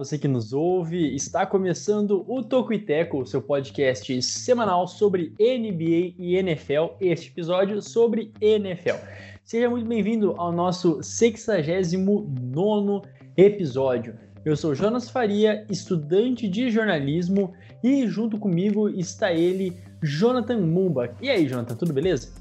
você que nos ouve. Está começando o Toco e Teco, seu podcast semanal sobre NBA e NFL. Este episódio sobre NFL. Seja muito bem-vindo ao nosso 69 episódio. Eu sou Jonas Faria, estudante de jornalismo, e junto comigo está ele, Jonathan Mumba. E aí, Jonathan, tudo beleza?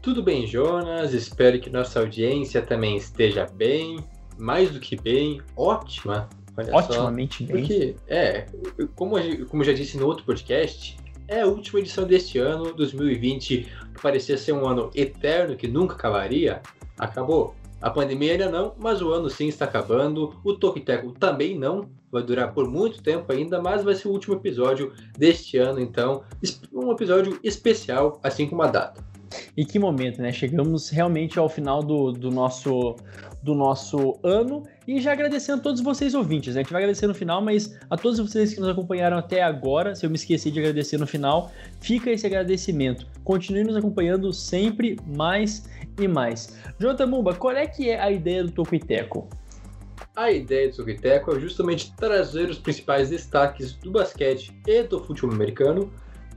Tudo bem, Jonas? Espero que nossa audiência também esteja bem, mais do que bem, ótima. Olha Otimamente só. bem. Porque, é, como, como já disse no outro podcast, é a última edição deste ano, 2020, que parecia ser um ano eterno, que nunca acabaria, acabou. A pandemia ainda não, mas o ano sim está acabando. O Tokiteco também não, vai durar por muito tempo ainda, mas vai ser o último episódio deste ano, então, um episódio especial, assim como a data. E que momento, né? Chegamos realmente ao final do, do, nosso, do nosso ano e já agradecendo a todos vocês ouvintes. Né? A gente vai agradecer no final, mas a todos vocês que nos acompanharam até agora, se eu me esqueci de agradecer no final, fica esse agradecimento. Continue nos acompanhando sempre mais e mais. Jonathan Mumba, qual é que é a ideia do Toco? A ideia do Sukiteco é justamente trazer os principais destaques do basquete e do futebol americano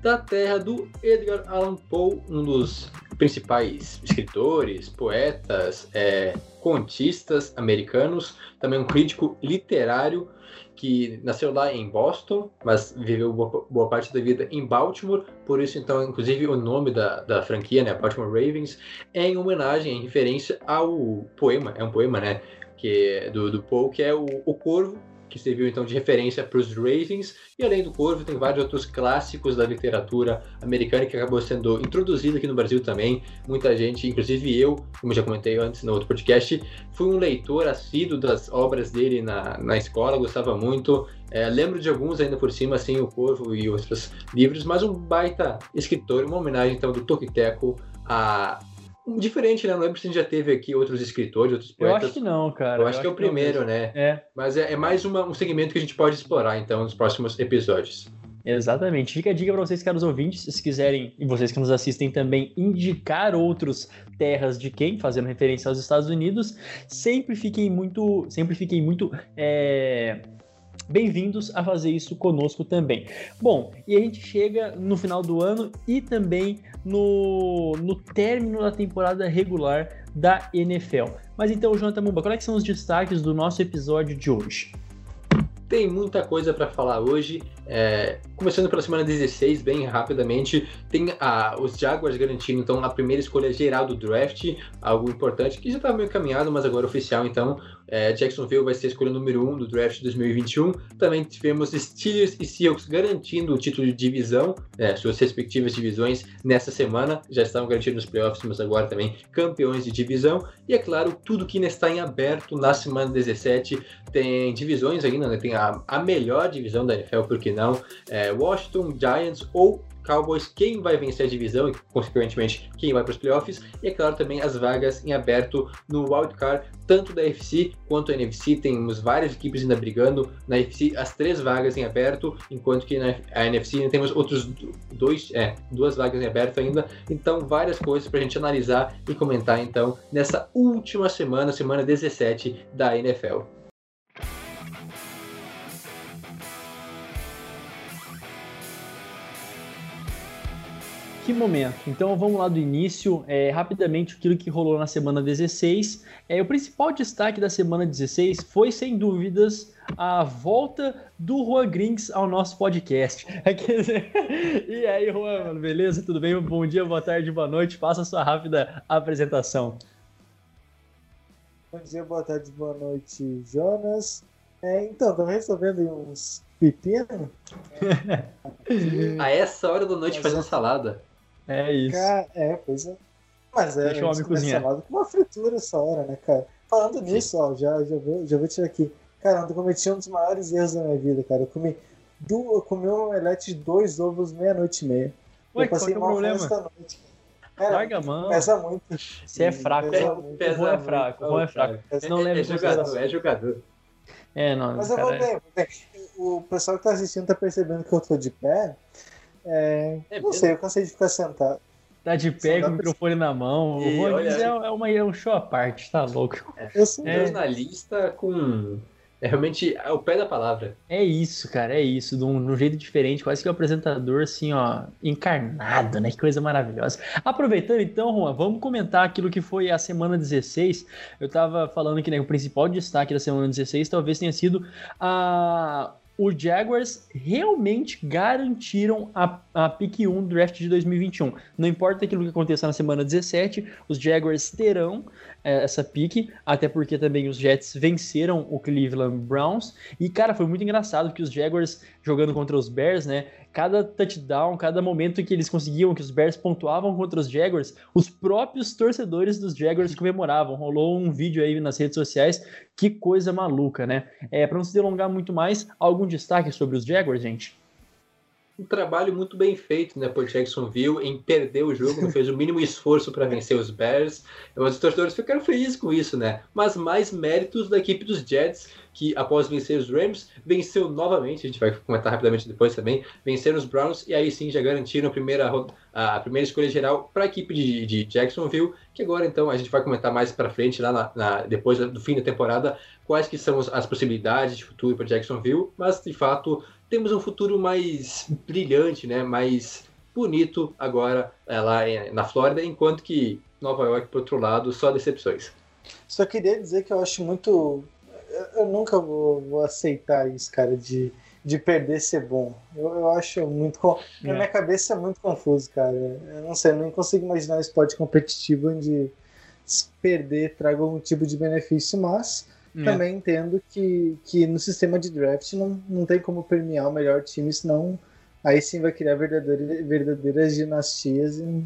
da terra do Edgar Allan Poe, um dos principais escritores, poetas, é, contistas americanos, também um crítico literário que nasceu lá em Boston, mas viveu boa, boa parte da vida em Baltimore, por isso então, inclusive o nome da, da franquia, né, Baltimore Ravens, é em homenagem, em referência ao poema, é um poema, né, que é do, do Poe, que é o, o Corvo, que serviu então de referência para os Ravens, e além do Corvo tem vários outros clássicos da literatura americana que acabou sendo introduzido aqui no Brasil também. Muita gente, inclusive eu, como já comentei antes no outro podcast, fui um leitor assíduo das obras dele na, na escola, gostava muito. É, lembro de alguns ainda por cima, assim, o Corvo e outros livros, mas um baita escritor, uma homenagem então do Tokiteco a diferente, né? Não lembro se a gente já teve aqui outros escritores, outros Eu poetas. acho que não, cara. Eu acho que é o primeiro, né? É, Mas é, é mais uma- um segmento que a gente pode explorar, então, nos próximos episódios. Exatamente. Fica a dica para vocês, caros ouvintes, se quiserem, e vocês que nos assistem também, indicar outros terras de quem, fazendo referência aos Estados Unidos, sempre fiquem muito, sempre fiquem muito é, bem-vindos a fazer isso conosco também. Bom, e a gente chega no final do ano e também no, no término da temporada regular da NFL. Mas então, Jonathan Mumba, quais é são os destaques do nosso episódio de hoje? Tem muita coisa para falar hoje. é, começando pela semana 16, bem rapidamente, tem a- os Jaguars garantindo então a primeira escolha geral do draft, algo importante que já estava meio caminhado, mas agora oficial. Então, é, Jacksonville vai ser a escolha número 1 um do draft de 2021. Também tivemos Steelers e Seahawks garantindo o título de divisão, é, suas respectivas divisões nessa semana. Já estavam garantidos nos playoffs, mas agora também campeões de divisão. E é claro, tudo que ainda está em aberto na semana 17 tem divisões ainda, né? Tem a, a melhor divisão da NFL, por que não? É, Washington, Giants ou Cowboys, quem vai vencer a divisão e, consequentemente, quem vai para os playoffs. E, é claro, também as vagas em aberto no wildcard, tanto da FC quanto da NFC. Temos várias equipes ainda brigando. Na FC, as três vagas em aberto, enquanto que na NFC ainda temos outros dois, é, duas vagas em aberto ainda. Então, várias coisas para a gente analisar e comentar, então, nessa última semana, semana 17 da NFL. Que momento. Então vamos lá do início, é, rapidamente aquilo que rolou na semana 16. É, o principal destaque da semana 16 foi, sem dúvidas, a volta do Juan Grings ao nosso podcast. E aí, Juan, mano, beleza? Tudo bem? Bom dia, boa tarde, boa noite. Faça a sua rápida apresentação. Bom dia, boa tarde, boa noite, Jonas. É, então, tava resolvendo aí uns pepinos. A essa hora da noite fazendo salada. É isso. Cara, é, pois é. Mas é, Deixa o homem cozinhar. salada, com uma fritura essa hora, né, cara? Falando nisso, ó, já, já, vou, já vou tirar aqui. Cara, eu cometi um dos maiores erros da minha vida, cara. Eu comi, du, eu comi um omelete de dois ovos meia-noite e meia. Ué, eu qual passei que é o problema? noite. É, Larga a mão. Pesa muito. Você é fraco. Pesa O muito. Ron é fraco. O é fraco. Pesa- Não é, leve é em jogador, é jogador. É, não. Mas eu vou cara, é- vou bem. O pessoal que tá assistindo tá percebendo que eu tô de pé. É, É não sei, eu cansei de ficar sentado. Tá de pé com o pra- microfone na mão. E o olha- é, é, uma, é um show à parte, tá louco. Eu sou É. Jornalista com. É realmente o pé da palavra. É isso, cara, é isso. De um, de um jeito diferente, quase que o apresentador, assim, ó, encarnado, né? Que coisa maravilhosa. Aproveitando então, Juan, vamos comentar aquilo que foi a semana 16. Eu tava falando que né, o principal destaque da semana 16 talvez tenha sido a. Os Jaguars realmente garantiram a, a pick 1 do draft de 2021. Não importa aquilo que aconteça na semana 17, os Jaguars terão é, essa pick, até porque também os Jets venceram o Cleveland Browns. E, cara, foi muito engraçado que os Jaguars jogando contra os Bears, né? Cada touchdown, cada momento que eles conseguiam, que os Bears pontuavam contra os Jaguars, os próprios torcedores dos Jaguars comemoravam. Rolou um vídeo aí nas redes sociais. Que coisa maluca, né? É, para não se delongar muito mais, algum destaque sobre os Jaguars, gente? Um trabalho muito bem feito, né, por Jacksonville em perder o jogo, não fez o mínimo esforço para vencer os Bears. Os torcedores ficaram felizes com isso, né? Mas mais méritos da equipe dos Jets, que após vencer os Rams, venceu novamente, a gente vai comentar rapidamente depois também, venceram os Browns e aí sim já garantiram a primeira, a primeira escolha geral para a equipe de, de Jacksonville, que agora então a gente vai comentar mais para frente, lá na, na- depois do fim da temporada, quais que são as, possibilidades de futuro para Jacksonville, mas de fato temos um futuro mais brilhante, né, mais bonito agora é, lá na Flórida, enquanto que Nova York, por outro lado, só decepções. Só queria dizer que eu acho muito. Eu- nunca vou, vou aceitar isso, cara, de, de perder ser bom. Eu, eu acho muito. con- Na É. minha cabeça é muito confuso, cara. Eu não sei, eu nem consigo imaginar um esporte competitivo onde se perder traga algum tipo de benefício, mas É. também entendo que, que no sistema de draft não, não tem como premiar o melhor time, senão aí sim vai criar verdadeira, verdadeiras dinastias e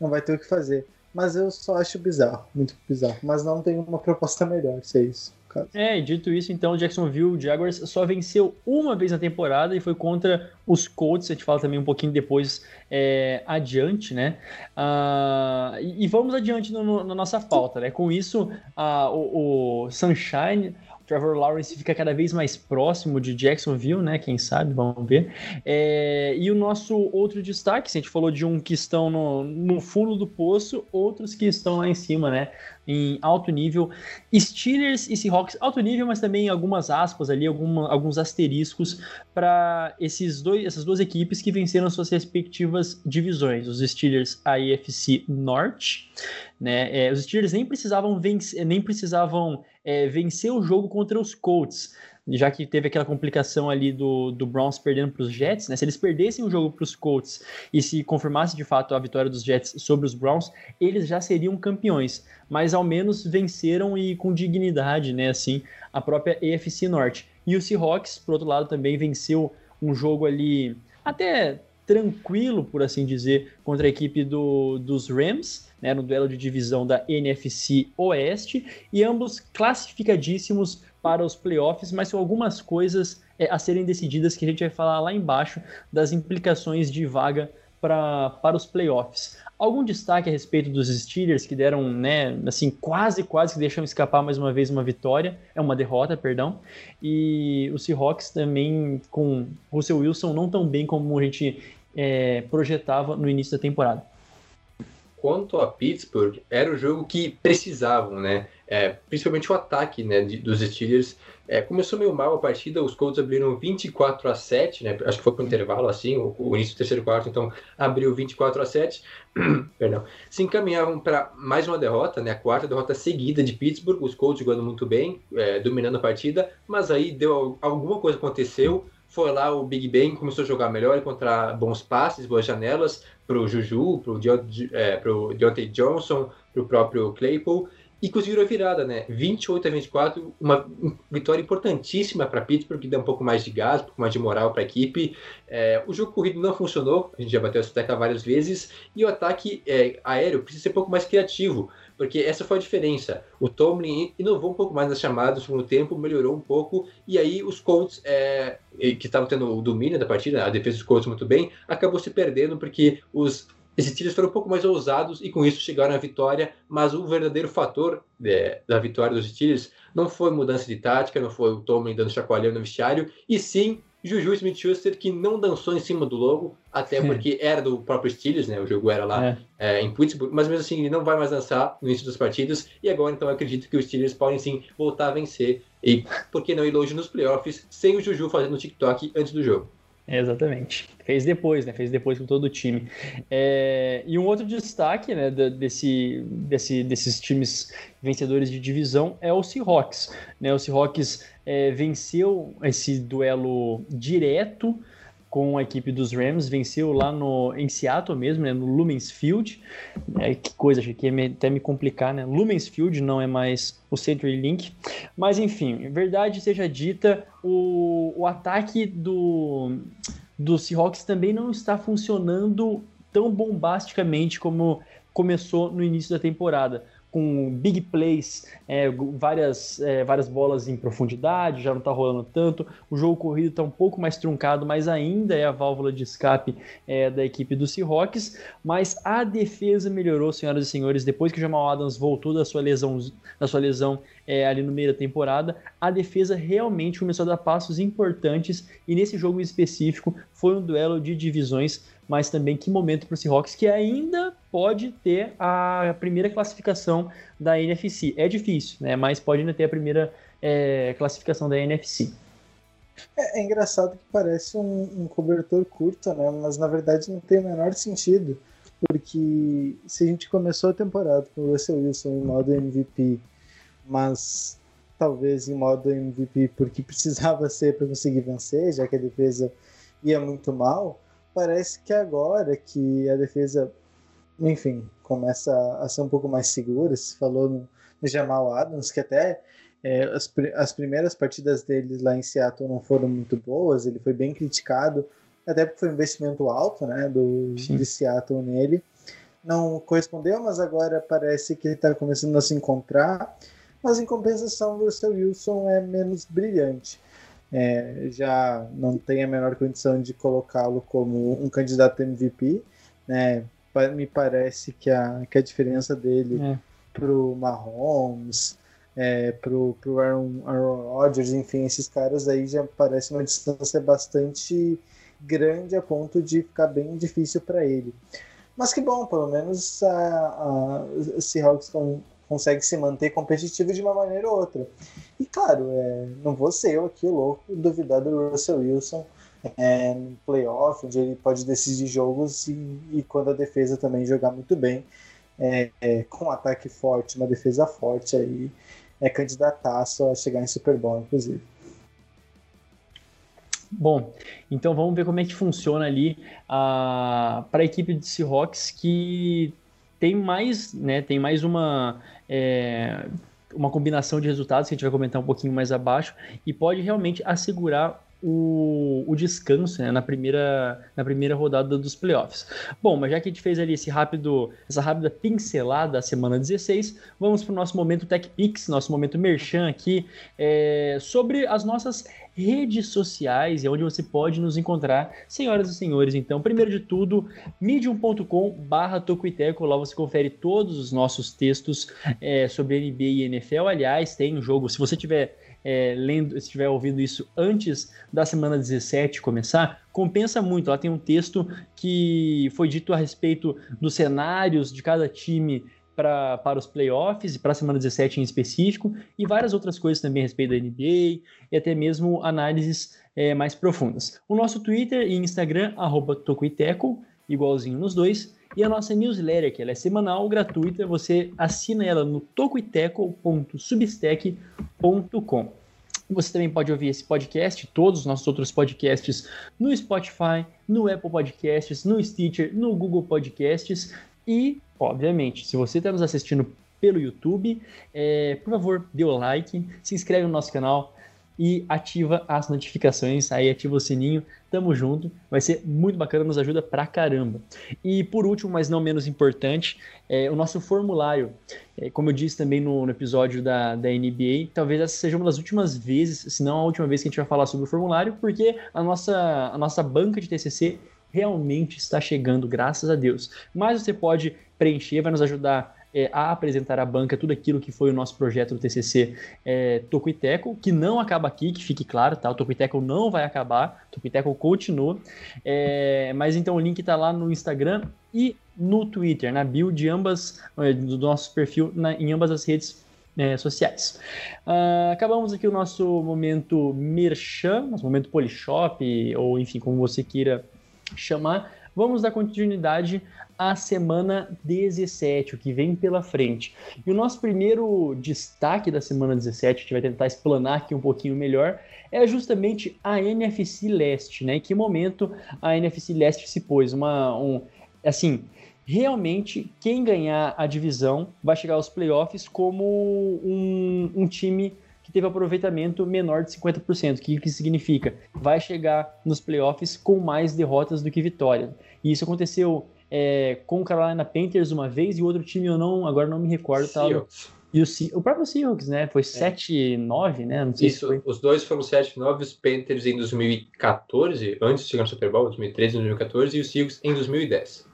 não vai ter o que fazer. Mas eu só acho bizarro, muito bizarro. Mas não tem uma proposta melhor, se é isso. Cara. É, dito isso, então, Jacksonville Jaguars só venceu uma vez na temporada e foi contra os Colts. A gente fala também um pouquinho depois é, adiante, né? Ah, e, e vamos adiante no- no- na nossa pauta, né? Com isso, ah, o, o Sunshine. Trevor Lawrence fica cada vez mais próximo de Jacksonville, né? Quem sabe, vamos ver. É, e o nosso outro destaque, se a gente falou de um que estão no, no fundo do poço, outros que estão lá em cima, né? Em alto nível. Steelers e Seahawks, alto nível, mas também algumas aspas ali, alguma, alguns asteriscos para esses dois, essas duas equipes que venceram suas respectivas divisões. Os Steelers a AFC Norte, né? É, os Steelers nem precisavam vencer, nem precisavam é, vencer o jogo contra os Colts, já que teve aquela complicação ali do, do Browns perdendo para os Jets, né? Se eles perdessem o jogo para os Colts e se confirmasse de fato a vitória dos Jets sobre os Browns, eles já seriam campeões, mas ao menos venceram e com dignidade, né? Assim, a própria AFC Norte. E o Seahawks, por outro lado, também venceu um jogo ali até tranquilo, por assim dizer, contra a equipe do, dos Rams, né, no duelo de divisão da NFC Oeste, e ambos classificadíssimos para os playoffs, mas com algumas coisas é, a serem decididas que a gente vai falar lá embaixo das implicações de vaga pra, para os playoffs. Algum destaque a respeito dos Steelers que deram, né, assim, quase, quase que deixam escapar mais uma vez uma vitória, é uma derrota, perdão, e os Seahawks também com Russell Wilson não tão bem como a gente é, projetava no início da temporada. Quanto a Pittsburgh, era o jogo que precisavam, né? É, principalmente o ataque né, de- dos Steelers. É, começou meio mal a partida, os Colts abriram 24 a 7, né? Acho que foi para o intervalo assim, o, o início do terceiro quarto, então abriu 24 a 7. Perdão. Se encaminhavam para mais uma derrota, né? A quarta derrota seguida de Pittsburgh, os Colts jogando muito bem, é, dominando a partida, mas aí deu alguma coisa aconteceu. Foi lá o Big Ben começou a jogar melhor, encontrar bons passes, boas janelas para o Juju, para o é, Deontay Johnson, para o próprio Claypool e conseguiram a virada, né? 28 a 24, uma vitória importantíssima para Pittsburgh, que dá um pouco mais de gás, um pouco mais de moral para a equipe. É, o jogo corrido não funcionou, a gente já bateu essa tecla várias vezes, e o ataque é, aéreo precisa ser um pouco mais criativo, porque essa foi a diferença. O Tomlin inovou um pouco mais nas chamadas no segundo tempo, melhorou um pouco, e aí os Colts, é, que estavam tendo o domínio da partida, a defesa dos Colts muito bem, acabou se perdendo porque os esses Steelers foram um pouco mais ousados e com isso chegaram à vitória, mas o verdadeiro fator é, da vitória dos Steelers não foi mudança de tática, não foi o Tomlin dando chacoalhão no vestiário, e sim Juju Smith-Schuster que não dançou em cima do logo, até porque era do próprio Steelers, né? O jogo era lá É. é, em Pittsburgh, mas mesmo assim ele não vai mais dançar no início das partidas, e agora então acredito que os Steelers podem sim voltar a vencer, e por que não ir longe nos playoffs, sem o Juju fazendo TikTok antes do jogo. Exatamente. Fez depois, né? Fez depois com todo o time. É, e um outro destaque né, desse, desse, desses times vencedores de divisão é o Seahawks. Né? O Seahawks é, venceu esse duelo direto com a equipe dos Rams, venceu lá no, em Seattle mesmo, né, no Lumens Field. É, que coisa, achei que ia me- até me complicar, né? Lumens Field não é mais o CenturyLink. Mas enfim, verdade seja dita, o, o ataque do, do Seahawks também não está funcionando tão bombasticamente como começou no início da temporada. Com big plays, é, várias, é, várias bolas em profundidade, já não está rolando tanto. O jogo corrido está um pouco mais truncado, mas ainda é a válvula de escape é, da equipe do Seahawks. Mas a defesa melhorou, senhoras e senhores, depois que o Jamal Adams voltou da sua lesão, da sua lesão é, ali no meio da temporada. A defesa realmente começou a dar passos importantes e nesse jogo específico foi um duelo de divisões, mas também que momento para o Seahawks que ainda pode ter a primeira classificação da NFC. É difícil, né? Mas pode ainda ter a primeira é, classificação da NFC. É, é engraçado que parece um, um cobertor curto, né? Mas na verdade não tem o menor sentido. Porque se a gente começou a temporada com o Russell Wilson em modo MVP, mas talvez em modo MVP porque precisava ser para conseguir vencer, já que a defesa ia muito mal, parece que agora que a defesa, enfim, começa a ser um pouco mais segura, se falou no, no Jamal Adams, que até é, as, as primeiras partidas dele lá em Seattle não foram muito boas, ele foi bem criticado, até porque foi um investimento alto né, do, Sim. de Seattle nele. Não correspondeu, mas agora parece que ele está começando a se encontrar. Mas em compensação, o Russell Wilson é menos brilhante. É, já não tem a menor condição de colocá-lo como um candidato MVP. Né? Me parece que a, que a diferença dele É. pro Mahomes, é, pro, pro Aaron, Aaron Rodgers, enfim, esses caras aí já parece uma distância bastante grande a ponto de ficar bem difícil para ele. Mas que bom, pelo menos a, a, Seahawks con- consegue se manter competitivo de uma maneira ou outra. E claro, é, não vou ser eu aqui louco duvidar do Russell Wilson é, no playoff, onde ele pode decidir jogos e, e quando a defesa também jogar muito bem é, é, com um ataque forte, uma defesa forte aí, é candidataço a chegar em Super Bowl, inclusive. Bom, então vamos ver como é que funciona ali para a equipe de Seahawks que tem mais, né, tem mais uma é, uma combinação de resultados que a gente vai comentar um pouquinho mais abaixo e pode realmente assegurar o, o descanso né, na, primeira, na primeira rodada dos playoffs. Bom, mas já que a gente fez ali esse rápido, essa rápida pincelada da semana 16, vamos para o nosso momento Tech Pix, nosso momento merchan aqui, é, sobre as nossas redes sociais e onde você pode nos encontrar, senhoras e senhores. Então, primeiro de tudo, medium.com barra lá você confere todos os nossos textos é, sobre NBA e NFL. Aliás, tem um jogo, se você tiver é, lendo, se estiver ouvindo isso antes da semana 17 começar, compensa muito. Lá tem um texto que foi dito a respeito dos cenários de cada time pra, para os playoffs e para a semana 17 em específico, e várias outras coisas também a respeito da NBA e até mesmo análises é, mais profundas. O nosso Twitter e Instagram, arroba Tocuiteco, igualzinho nos dois, e a nossa newsletter, que ela é semanal, gratuita, você assina ela no tocuiteco.substack.com. Você também pode ouvir esse podcast, todos os nossos outros podcasts, no Spotify, no Apple Podcasts, no Stitcher, no Google Podcasts e, obviamente, se você está nos assistindo pelo YouTube, é, por favor, dê o like, se inscreve no nosso canal e ativa as notificações, aí ativa o sininho, tamo junto, vai ser muito bacana, nos ajuda pra caramba. E por último, mas não menos importante, é, o nosso formulário, é, como eu disse também no, no episódio da, da NBA, talvez essa seja uma das últimas vezes, se não a última vez que a gente vai falar sobre o formulário, porque a nossa, a nossa banca de TCC realmente está chegando, graças a Deus. Mas você pode preencher, vai nos ajudar é, a apresentar à banca tudo aquilo que foi o nosso projeto do TCC é, Toco e Teco, que não acaba aqui, que fique claro, tá? O Toco e Teco não vai acabar, o Toco e Teco continua. É, mas então o link está lá no Instagram e no Twitter, na bio de ambas, é, do nosso perfil na, em ambas as redes é, sociais. Uh, acabamos aqui o nosso momento merchan, nosso momento polishop, ou enfim, como você queira chamar. Vamos dar continuidade à semana 17, o que vem pela frente. E o nosso primeiro destaque da semana 17, a gente vai tentar explanar aqui um pouquinho melhor, é justamente a NFC Leste, né? Em que momento a NFC Leste se pôs? Uma, um, assim, realmente quem ganhar a divisão vai chegar aos playoffs como um, um time que teve aproveitamento menor de 50%. O que, que significa? Vai chegar nos playoffs com mais derrotas do que vitórias. E isso aconteceu é, com o Carolina Panthers uma vez e o outro time eu não, agora não me recordo. Tá? E o, o próprio Seahawks, né? Foi 7-9, é. né? Não sei Isso, os dois foram 7-9, os Panthers em 2014, antes de chegar no Super Bowl, 2013 e 2014, e os Seahawks em 2010.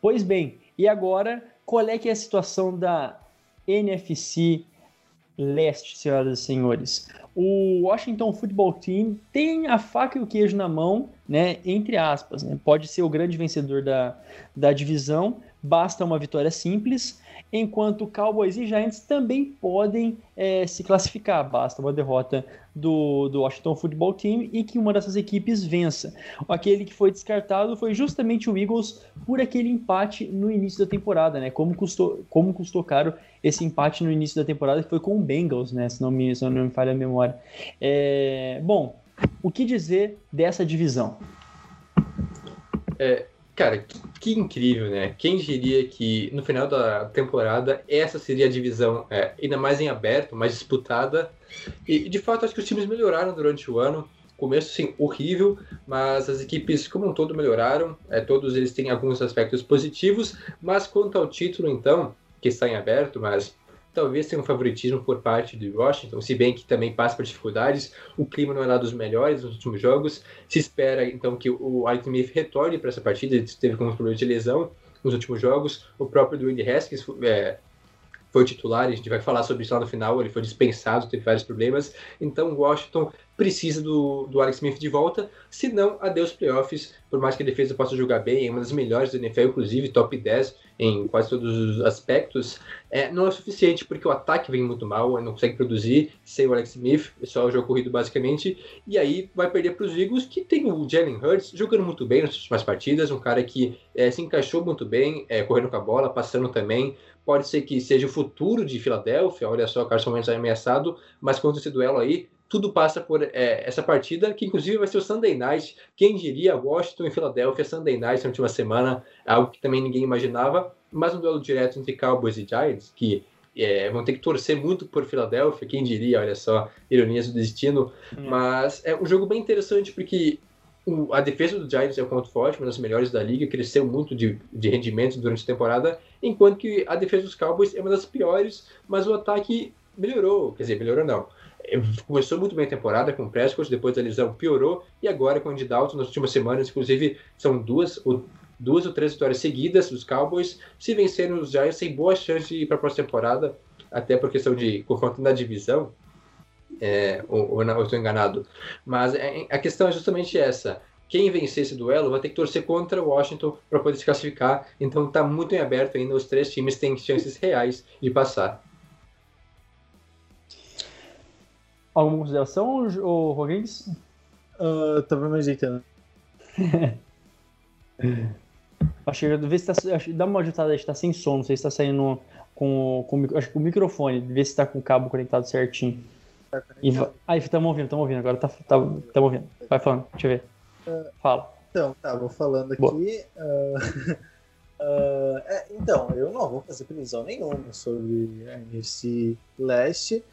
Pois bem, e agora, qual é que é a situação da NFC Leste, senhoras e senhores? O Washington Football Team tem a faca e o queijo na mão, né? Entre aspas, né? Pode ser o grande vencedor da, da divisão, basta uma vitória simples enquanto Cowboys e Giants também podem é, se classificar. Basta uma derrota do, do Washington Football Team e que uma dessas equipes vença. Aquele que foi descartado foi justamente o Eagles por aquele empate no início da temporada, né? Como custou, como custou caro esse empate no início da temporada, que foi com o Bengals, né? Se não me, se não me falha a memória. É, bom, o que dizer dessa divisão? É, Cara, que, que, incrível, né? Quem diria que no final da temporada essa seria a divisão é, ainda mais em aberto, mais disputada. E de fato acho que os times melhoraram durante o ano. Começo sim horrível, mas as equipes como um todo melhoraram. É, todos eles têm alguns aspectos positivos, mas quanto ao título então, que está em aberto, mas talvez tenha um favoritismo por parte do Washington, se bem que também passa por dificuldades. O clima não é lá dos melhores nos últimos jogos. Se espera então que o Alex Smith retorne para essa partida, ele teve alguns problemas de lesão nos últimos jogos. O próprio Dwayne Haskins é, foi titular, a gente vai falar sobre isso lá no final, ele foi dispensado, teve vários problemas. Então o Washington precisa do, do Alex Smith de volta, senão adeus playoffs, por mais que a defesa possa jogar bem, é uma das melhores da NFL, inclusive top 10 em quase todos os aspectos, é, não é suficiente porque o ataque vem muito mal, não consegue produzir sem o Alex Smith, é só o jogo corrido basicamente, e aí vai perder para os Eagles, que tem o Jalen Hurts jogando muito bem nas últimas partidas, um cara que é, se encaixou muito bem, é, correndo com a bola, passando também, pode ser que seja o futuro de Filadélfia, olha só, o Carson Wentz é ameaçado, mas quanto esse duelo aí, tudo passa por é, essa partida, que inclusive vai ser o Sunday Night. Quem diria Washington e Filadélfia, Sunday Night na última semana, algo que também ninguém imaginava. Mas um duelo direto entre Cowboys e Giants, que é, vão ter que torcer muito por Filadélfia, quem diria, olha só, ironias do destino. Hum. Mas é um jogo bem interessante porque o, a defesa do Giants é o ponto forte, uma das melhores da liga, cresceu muito de, de rendimento durante a temporada, enquanto que a defesa dos Cowboys é uma das piores, mas o ataque melhorou, quer dizer, melhorou não começou muito bem a temporada com o Prescott, depois da lesão piorou, e agora com o Andy Dalton nas últimas semanas, inclusive são duas ou, duas ou três vitórias seguidas dos Cowboys, se vencerem os Giants, tem boa chance de ir para a próxima temporada, até por questão de confronto na divisão, é, ou, ou não, estou enganado. Mas é, a questão é justamente essa. Quem vencer esse duelo vai ter que torcer contra o Washington para poder se classificar. Então está muito em aberto ainda. Os três times têm chances reais de passar. Alguma consideração, o Rodrigues? Uh, tava me ajeitando. acho que vê se tá, acho, dá uma ajustada, está sem som, não sei se está saindo com, com, acho que o microfone, vê se está com o cabo conectado certinho. Tá e aí, estamos ouvindo, estamos ouvindo, agora tá, tá, estamos ouvindo. Vai falando, deixa eu ver. Uh, Fala. Então, tá, vou falando aqui. Uh, uh, é, então, eu não vou fazer previsão nenhuma sobre a NFC Leste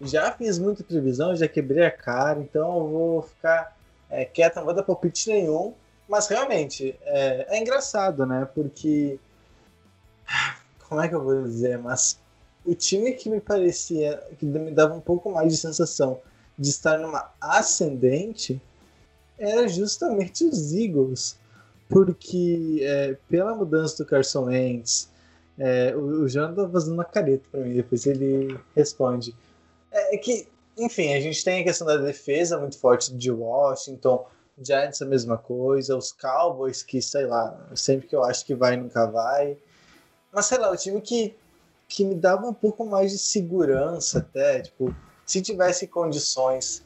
já fiz muita previsão, já quebrei a cara, então eu vou ficar é, quieto, não vou dar palpite nenhum. Mas realmente, é, é, engraçado, né? Porque. Como é que eu vou dizer? Mas o time que me parecia, que me dava um pouco mais de sensação de estar numa ascendente, era justamente os Eagles. porque é, pela mudança do Carson Wentz, é, o, o Jonathan tá fazendo uma careta para mim, depois ele responde. É, é, que, enfim, a gente tem a questão da defesa muito forte de Washington, Giants a mesma coisa, os Cowboys que, sei lá, sempre que eu acho que vai, nunca vai. Mas sei lá, o time que, que me dava um pouco mais de segurança até, tipo, se tivesse condições,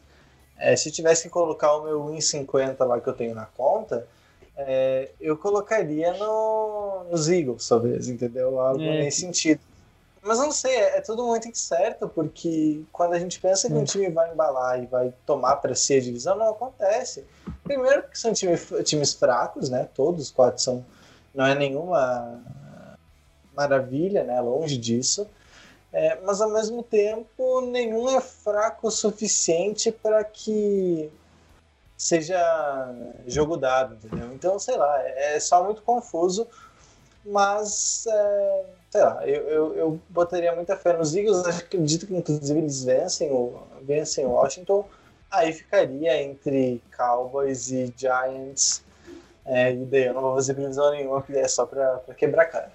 é, se tivesse que colocar o meu 1,50 lá que eu tenho na conta, é, eu colocaria no, nos Eagles, talvez, entendeu? Algo É. nesse sentido. Mas eu não sei, é, é tudo muito incerto, porque quando a gente pensa que É. um time vai embalar e vai tomar para si a divisão, não acontece. Primeiro porque são time, times fracos, né? Todos os quatro são. Não é nenhuma maravilha, né? Longe disso. É, mas ao mesmo tempo, nenhum é fraco o suficiente para que seja jogo dado, entendeu? Então, sei lá, é só muito confuso, mas é, sei lá, eu, eu, eu botaria muita fé nos Eagles, acredito que inclusive eles vencem o, vencem Washington, aí ficaria entre Cowboys e Giants, é, e daí eu não vou fazer previsão nenhuma, porque é só pra, pra quebrar cara.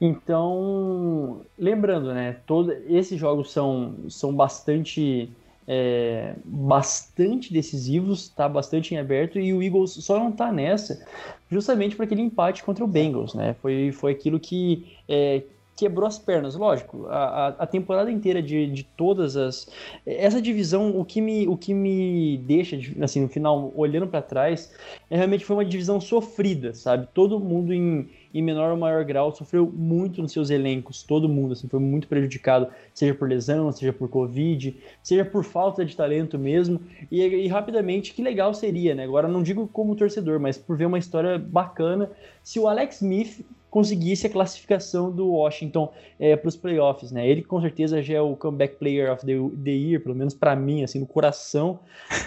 Então, lembrando, né? Todo, esses jogos são, são bastante é, bastante decisivos, tá bastante em aberto e o Eagles só não tá nessa justamente por aquele empate contra o Bengals, né? Foi, foi aquilo que é, quebrou as pernas, lógico. A, a, a temporada inteira de, de todas as essa divisão, o que me, o que me deixa assim no final olhando para trás, é, realmente foi uma divisão sofrida, sabe? Todo mundo em em menor ou maior grau, sofreu muito nos seus elencos, todo mundo, assim, foi muito prejudicado, seja por lesão, seja por Covid, seja por falta de talento mesmo, e, e rapidamente, que legal seria, né, agora não digo como torcedor, mas por ver uma história bacana, se o Alex Smith conseguisse a classificação do Washington é, para os playoffs, né? Ele com certeza já é o comeback player of the, the year, pelo menos para mim, assim, no coração.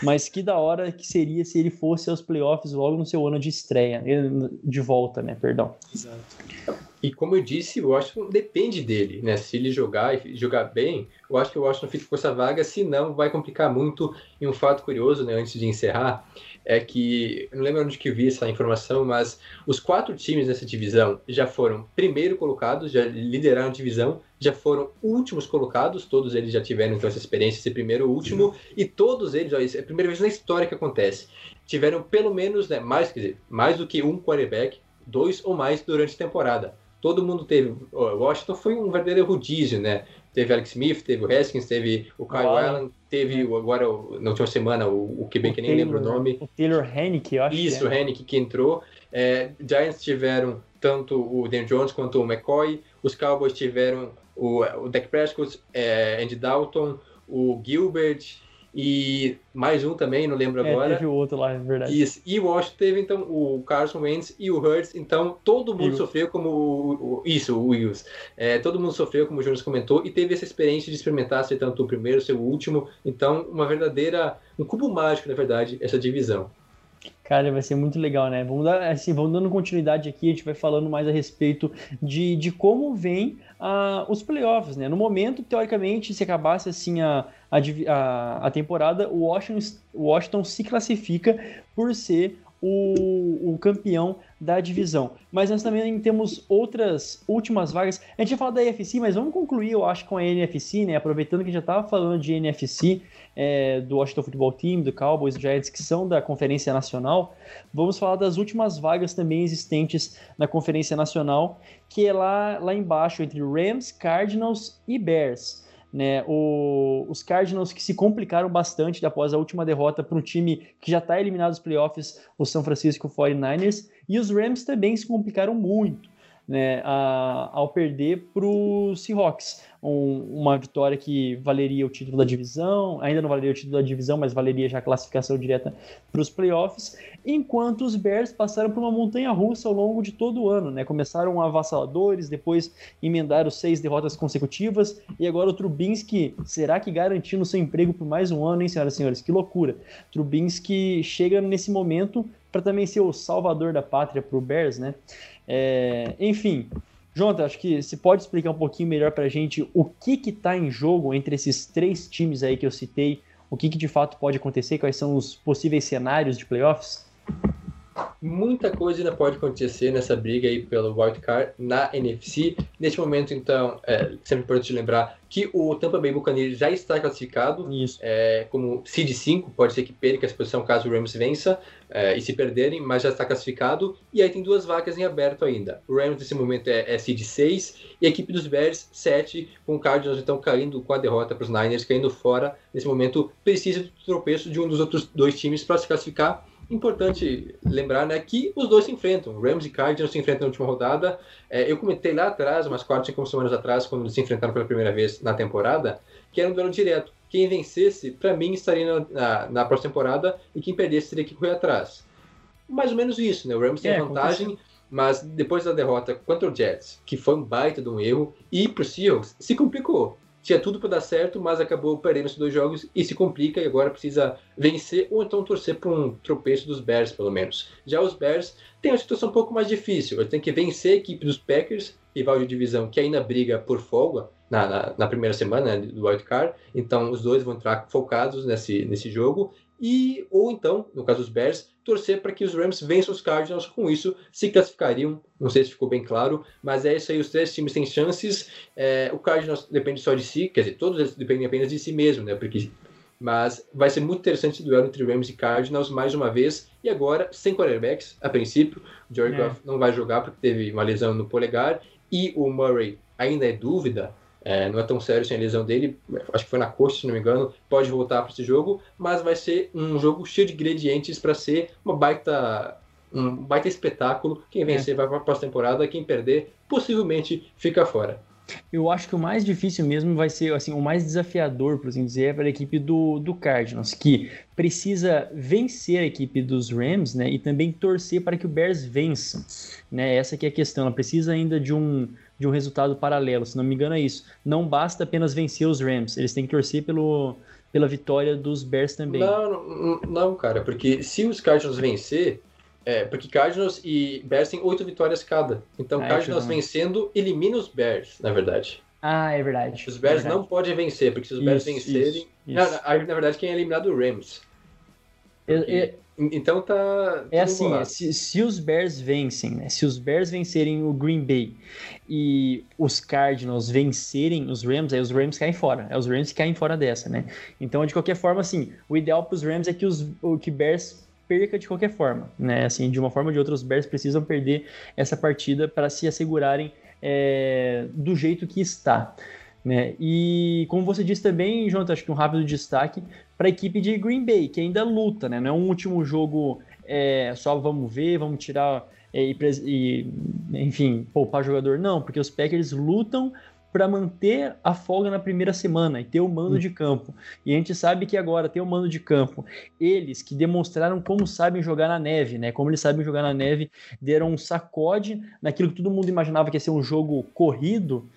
Mas que da hora que seria se ele fosse aos playoffs logo no seu ano de estreia, de volta, né? Perdão. Exato. E como eu disse, o Washington depende dele, né? Se ele jogar e jogar bem, eu acho que o Washington fica com essa vaga, senão vai complicar muito. E um fato curioso, né, antes de encerrar, é que, não lembro onde que eu vi essa informação, mas os quatro times dessa divisão já foram primeiro colocados, já lideraram a divisão, já foram últimos colocados, todos eles já tiveram então essa experiência de ser primeiro ou último, e todos eles, ó, é a primeira vez na história que acontece, tiveram pelo menos, né, mais, quer dizer, mais do que um quarterback, dois ou mais durante a temporada. Todo mundo teve. O Washington foi um verdadeiro rodízio, né? Teve Alex Smith, teve o Haskins, teve o Kyle. Allen, teve o- agora, na última semana, o, o QB que nem lembro o nome. O Taylor Hennick, eu acho Isso, que o é. Hennick que entrou. É, Giants tiveram tanto o Dan Jones quanto o McCoy. Os Cowboys tiveram o, o Dak Prescott, é, Andy Dalton, o Gilbert e mais um também, não lembro É, agora. teve o outro lá, é verdade. Isso. E o Washington teve, então, o Carson Wentz e o Hurts. Então, todo mundo Eagles. sofreu como... o- o- isso, o Eagles. É, todo mundo sofreu, como o Jonas comentou, e teve essa experiência de experimentar ser tanto o primeiro, ser o último. Então, uma verdadeira... Um cubo mágico, na verdade, essa divisão. Cara, vai ser muito legal, né? Vamos, dar, assim, vamos dando continuidade aqui, a gente vai falando mais a respeito de, de como vem ah, os playoffs, né? No momento, teoricamente, se acabasse assim a, a, a, temporada, o Washington, Washington se classifica por ser o, o campeão da divisão. Mas nós também temos outras últimas vagas. A gente ia falar da NFC, mas vamos concluir, eu acho, com a NFC, né? Aproveitando que já estava falando de NFC, é, do Washington Football Team, do Cowboys, Giants, que são da Conferência Nacional, vamos falar das últimas vagas também existentes na Conferência Nacional, que é lá, lá embaixo, entre Rams, Cardinals e Bears. Né, o- os Cardinals que se complicaram bastante após a última derrota para um time que já está eliminado dos playoffs, o São Francisco 49ers, e os Rams também se complicaram muito né, a- ao perder para os Seahawks. Um- uma vitória que valeria o título da divisão, ainda não valeria o título da divisão, mas valeria já a classificação direta para os playoffs, enquanto os Bears passaram por uma montanha russa ao longo de todo o ano. Né? Começaram avassaladores, depois emendaram seis derrotas consecutivas, e agora o Trubisky, será que garantindo seu emprego por mais um ano, hein, senhoras e senhores? Que loucura! Trubisky chega nesse momento para também ser o salvador da pátria para o Bears, né? É, enfim, Jonathan, acho que você pode explicar um pouquinho melhor para a gente o que que tá em jogo entre esses três times aí que eu citei, o que que de fato pode acontecer, quais são os possíveis cenários de playoffs? Muita coisa ainda pode acontecer nessa briga aí pelo wildcard na NFC. Neste momento, então, é sempre importante lembrar que o Tampa Bay Buccaneers já está classificado é, como seed 5, pode ser que perca essa posição caso o Rams vença é, e se perderem, mas já está classificado. E aí tem duas vagas em aberto ainda. O Rams nesse momento é, é seed 6 e a equipe dos Bears 7, com o Cardinals então caindo com a derrota para os Niners, caindo fora. Nesse momento precisa do tropeço de um dos outros dois times para se classificar. Importante lembrar né, que os dois se enfrentam. Rams e Cardinals se enfrentam na última rodada. É, eu comentei lá atrás, umas 4, 5 semanas atrás, quando eles se enfrentaram pela primeira vez na temporada, que era um duelo direto. Quem vencesse, para mim, estaria na, na, na, próxima temporada e quem perdesse teria que correr atrás. Mais ou menos isso, né? O Rams tem É, vantagem, aconteceu. mas depois da derrota contra o Jets, que foi um baita de um erro, e pro Seahawks, se complicou. Tinha tudo para dar certo, mas acabou perdendo esses dois jogos e se complica e agora precisa vencer ou então torcer para um tropeço dos Bears, pelo menos. Já os Bears têm uma situação um pouco mais difícil. Eles têm que vencer a equipe dos Packers, rival de divisão que ainda briga por folga na, na, na primeira semana né, do Wild Card. Então os dois vão entrar focados nesse, nesse jogo. E, ou então, no caso dos Bears, torcer para que os Rams vençam os Cardinals. Com isso, se classificariam. Não sei se ficou bem claro, mas é isso aí. Os três times têm chances. É, o Cardinals depende só de si, quer dizer, todos eles dependem apenas de si mesmo, né? Porque, mas vai ser muito interessante o duelo entre Rams e Cardinals mais uma vez. E agora, sem quarterbacks, a princípio. O Jared É. Goff não vai jogar porque teve uma lesão no polegar. E o Murray ainda é dúvida. É, não é tão sério sem a lesão dele, acho que foi na coxa, se não me engano, pode voltar para esse jogo, mas vai ser um jogo cheio de ingredientes para ser uma baita um baita espetáculo. Quem vencer vai para a próxima temporada, quem perder possivelmente fica fora. Eu acho que o mais difícil mesmo vai ser, assim, o mais desafiador, por assim dizer, é para a equipe do, do Cardinals, que precisa vencer a equipe dos Rams, né, e também torcer para que o Bears vença, né, essa que é a questão, ela precisa ainda de um, de um resultado paralelo, se não me engano é isso, não basta apenas vencer os Rams, eles têm que torcer pelo, pela vitória dos Bears também. Não, não, não, cara, porque se os Cardinals vencer, é, porque Cardinals e Bears têm oito vitórias cada. Então, Ah, é Cardinals vencendo elimina os Bears, na verdade. Ah, é verdade. Os Bears é verdade. não podem vencer, porque se os Bears Isso, vencerem. isso, isso. aí, na verdade, quem é eliminado é o Rams. É- Então tá. É assim, é, se, se os Bears vencem, né? Se os Bears vencerem o Green Bay e os Cardinals vencerem os Rams, aí os Rams caem fora. É os Rams que caem fora dessa, né? Então, de qualquer forma, assim, o ideal para os Rams é que os que Bears perca de qualquer forma, né? Assim, de uma forma ou de outra, os Bears precisam perder essa partida para se assegurarem é, do jeito que está. Né? E como você disse também, Jonathan, acho que um rápido destaque para a equipe de Green Bay, que ainda luta, né? Não é um último jogo é, só vamos ver, vamos tirar é, e, e, enfim, poupar jogador. Não, porque os Packers lutam para manter a folga na primeira semana e ter o mando de campo. E a gente sabe que agora ter o mando de campo, eles que demonstraram como sabem jogar na neve, né? Como eles sabem jogar na neve, deram um sacode naquilo que todo mundo imaginava que ia ser um jogo corrido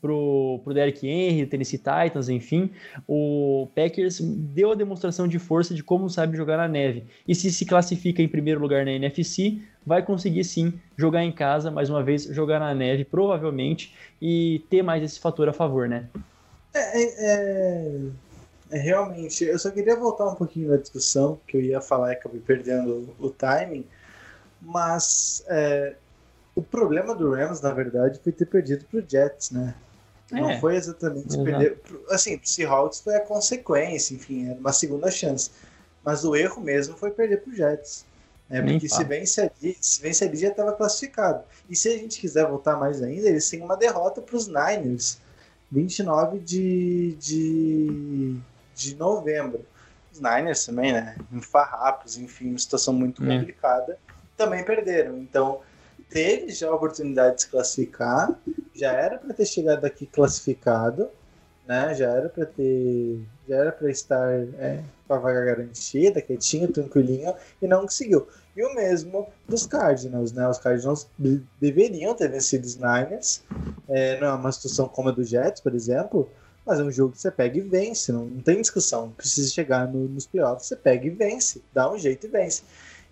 pro, pro Derrick Henry, Tennessee Titans, enfim, o Packers deu a demonstração de força de como sabe jogar na neve. E se se classifica em primeiro lugar na NFC, vai conseguir sim jogar em casa, mais uma vez, jogar na neve, provavelmente, e ter mais esse fator a favor, né? É, é- é realmente, eu só queria voltar um pouquinho na discussão, que eu ia falar e acabei perdendo o timing, mas é, o problema do Rams, na verdade, foi ter perdido pro Jets, né? Não É. foi exatamente Exato. perder. Assim, pro Seahawks foi a consequência, enfim, era uma segunda chance. Mas o erro mesmo foi perder pro Jets. Né? Porque se vence ali, se vence ali já estava classificado. E se a gente quiser voltar mais ainda, eles têm uma derrota para os Niners, 29 de, de, de novembro. Os Niners também, né? Em farrapos, enfim, uma situação muito É. complicada. Também perderam. Então, teve já a oportunidade de se classificar, já era para ter chegado aqui classificado, né? Já era para ter, já era para estar é, com a vaga garantida, quietinho, tranquilinho, e não conseguiu. E o mesmo dos Cardinals, né? Os Cardinals de- deveriam ter vencido os Niners. É, não é uma situação como a do Jets, por exemplo, mas é um jogo que você pega e vence, não, não tem discussão. Precisa chegar no- nos playoffs, você pega e vence, dá um jeito e vence.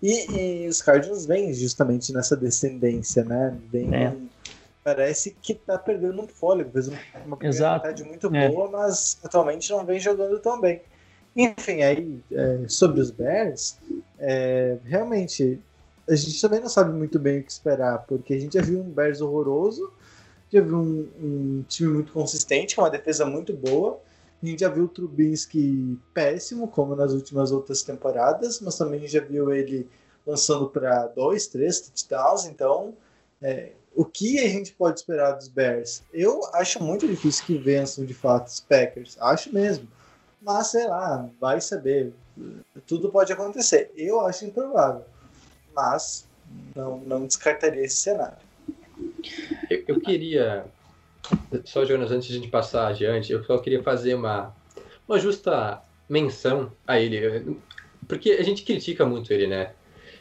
E, e os Cardinals vêm justamente nessa descendência, né? Vem, É. Parece que tá perdendo um fôlego, fez um- uma metade muito É. boa, mas atualmente não vem jogando tão bem. Enfim, aí é, sobre os Bears, é, realmente a gente também não sabe muito bem o que esperar, porque a gente já viu um Bears horroroso, já viu um, um time muito consistente, com uma defesa muito boa, a gente já viu o Trubinsky péssimo, como nas últimas outras temporadas, mas também já viu ele lançando para dois, três touchdowns. Então, é, o que a gente pode esperar dos Bears? Eu acho muito difícil que vençam de fato os Packers, acho mesmo. Mas sei lá, vai saber. Tudo pode acontecer. Eu acho improvável, mas não, não descartaria esse cenário. Eu, eu queria só, Jonas, antes de a gente passar adiante, eu só queria fazer uma, uma justa menção a ele. Porque a gente critica muito ele, né?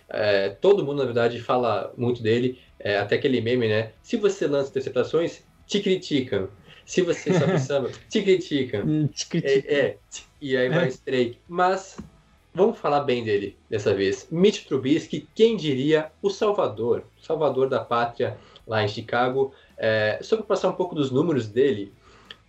É, todo mundo, na verdade, fala muito dele. É, até aquele meme, né? Se você lança interceptações, te criticam. Se você sabe samba, te criticam. Te critica. É, é, e aí vai straight. Mas vamos falar bem dele dessa vez. Mitch Trubisky, quem diria o Salvador, Salvador da pátria lá em Chicago. É, só para passar um pouco dos números dele,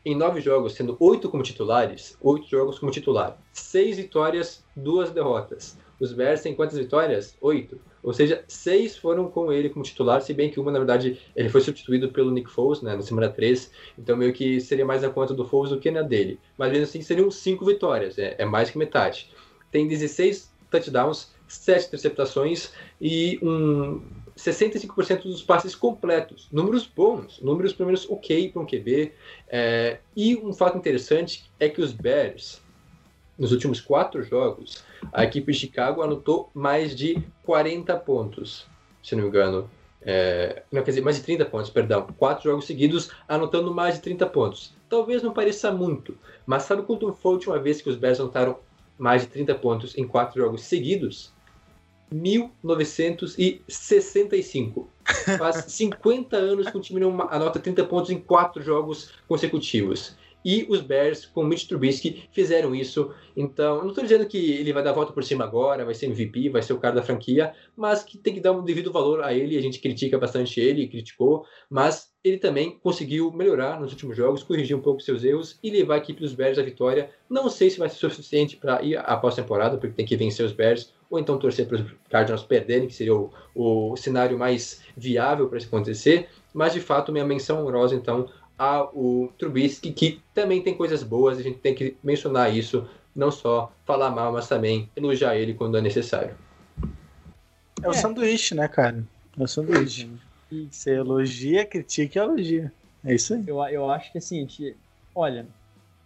em nove jogos, sendo oito como titulares, oito jogos como titular, seis vitórias, duas derrotas. Os Bears têm quantas vitórias? Oito. Ou seja, seis foram com ele como titular, se bem que uma, na verdade, ele foi substituído pelo Nick Foles, né, na semana 3, então meio que seria mais a conta do Foles do que na dele. Mas mesmo assim, seriam cinco vitórias, é, é mais que metade. Tem 16 touchdowns, 7 interceptações e um 65% dos passes completos. Números bons, números pelo menos ok para um QB. É, e um fato interessante é que os Bears, nos últimos quatro jogos, a equipe de Chicago anotou mais de 40 pontos, se não me engano. É, não, quer dizer, mais de 30 pontos, perdão. Quatro jogos seguidos, anotando mais de 30 pontos. Talvez não pareça muito, mas sabe quando foi a última vez que os Bears anotaram mais de 30 pontos em quatro jogos seguidos? 1965. Faz 50 anos que o time não anota 30 pontos em quatro jogos consecutivos. E os Bears, com Mitch Trubisky, fizeram isso. Então, não estou dizendo que ele vai dar a volta por cima agora, vai ser MVP, vai ser o cara da franquia, mas que tem que dar um devido valor a ele. A gente critica bastante ele, criticou, mas ele também conseguiu melhorar nos últimos jogos, corrigir um pouco seus erros e levar a equipe dos Bears à vitória. Não sei se vai ser suficiente para ir à pós-temporada, porque tem que vencer os Bears, ou então torcer para os Cardinals perderem, que seria o, o cenário mais viável para isso acontecer. Mas de fato, minha menção honrosa, então, ao Trubisky, que também tem coisas boas, a gente tem que mencionar isso, não só falar mal, mas também elogiar ele quando é necessário. É o É. sanduíche, né, cara? É o sanduíche. Você elogia, critica e elogia. É isso aí. Eu, eu acho que assim, gente, olha,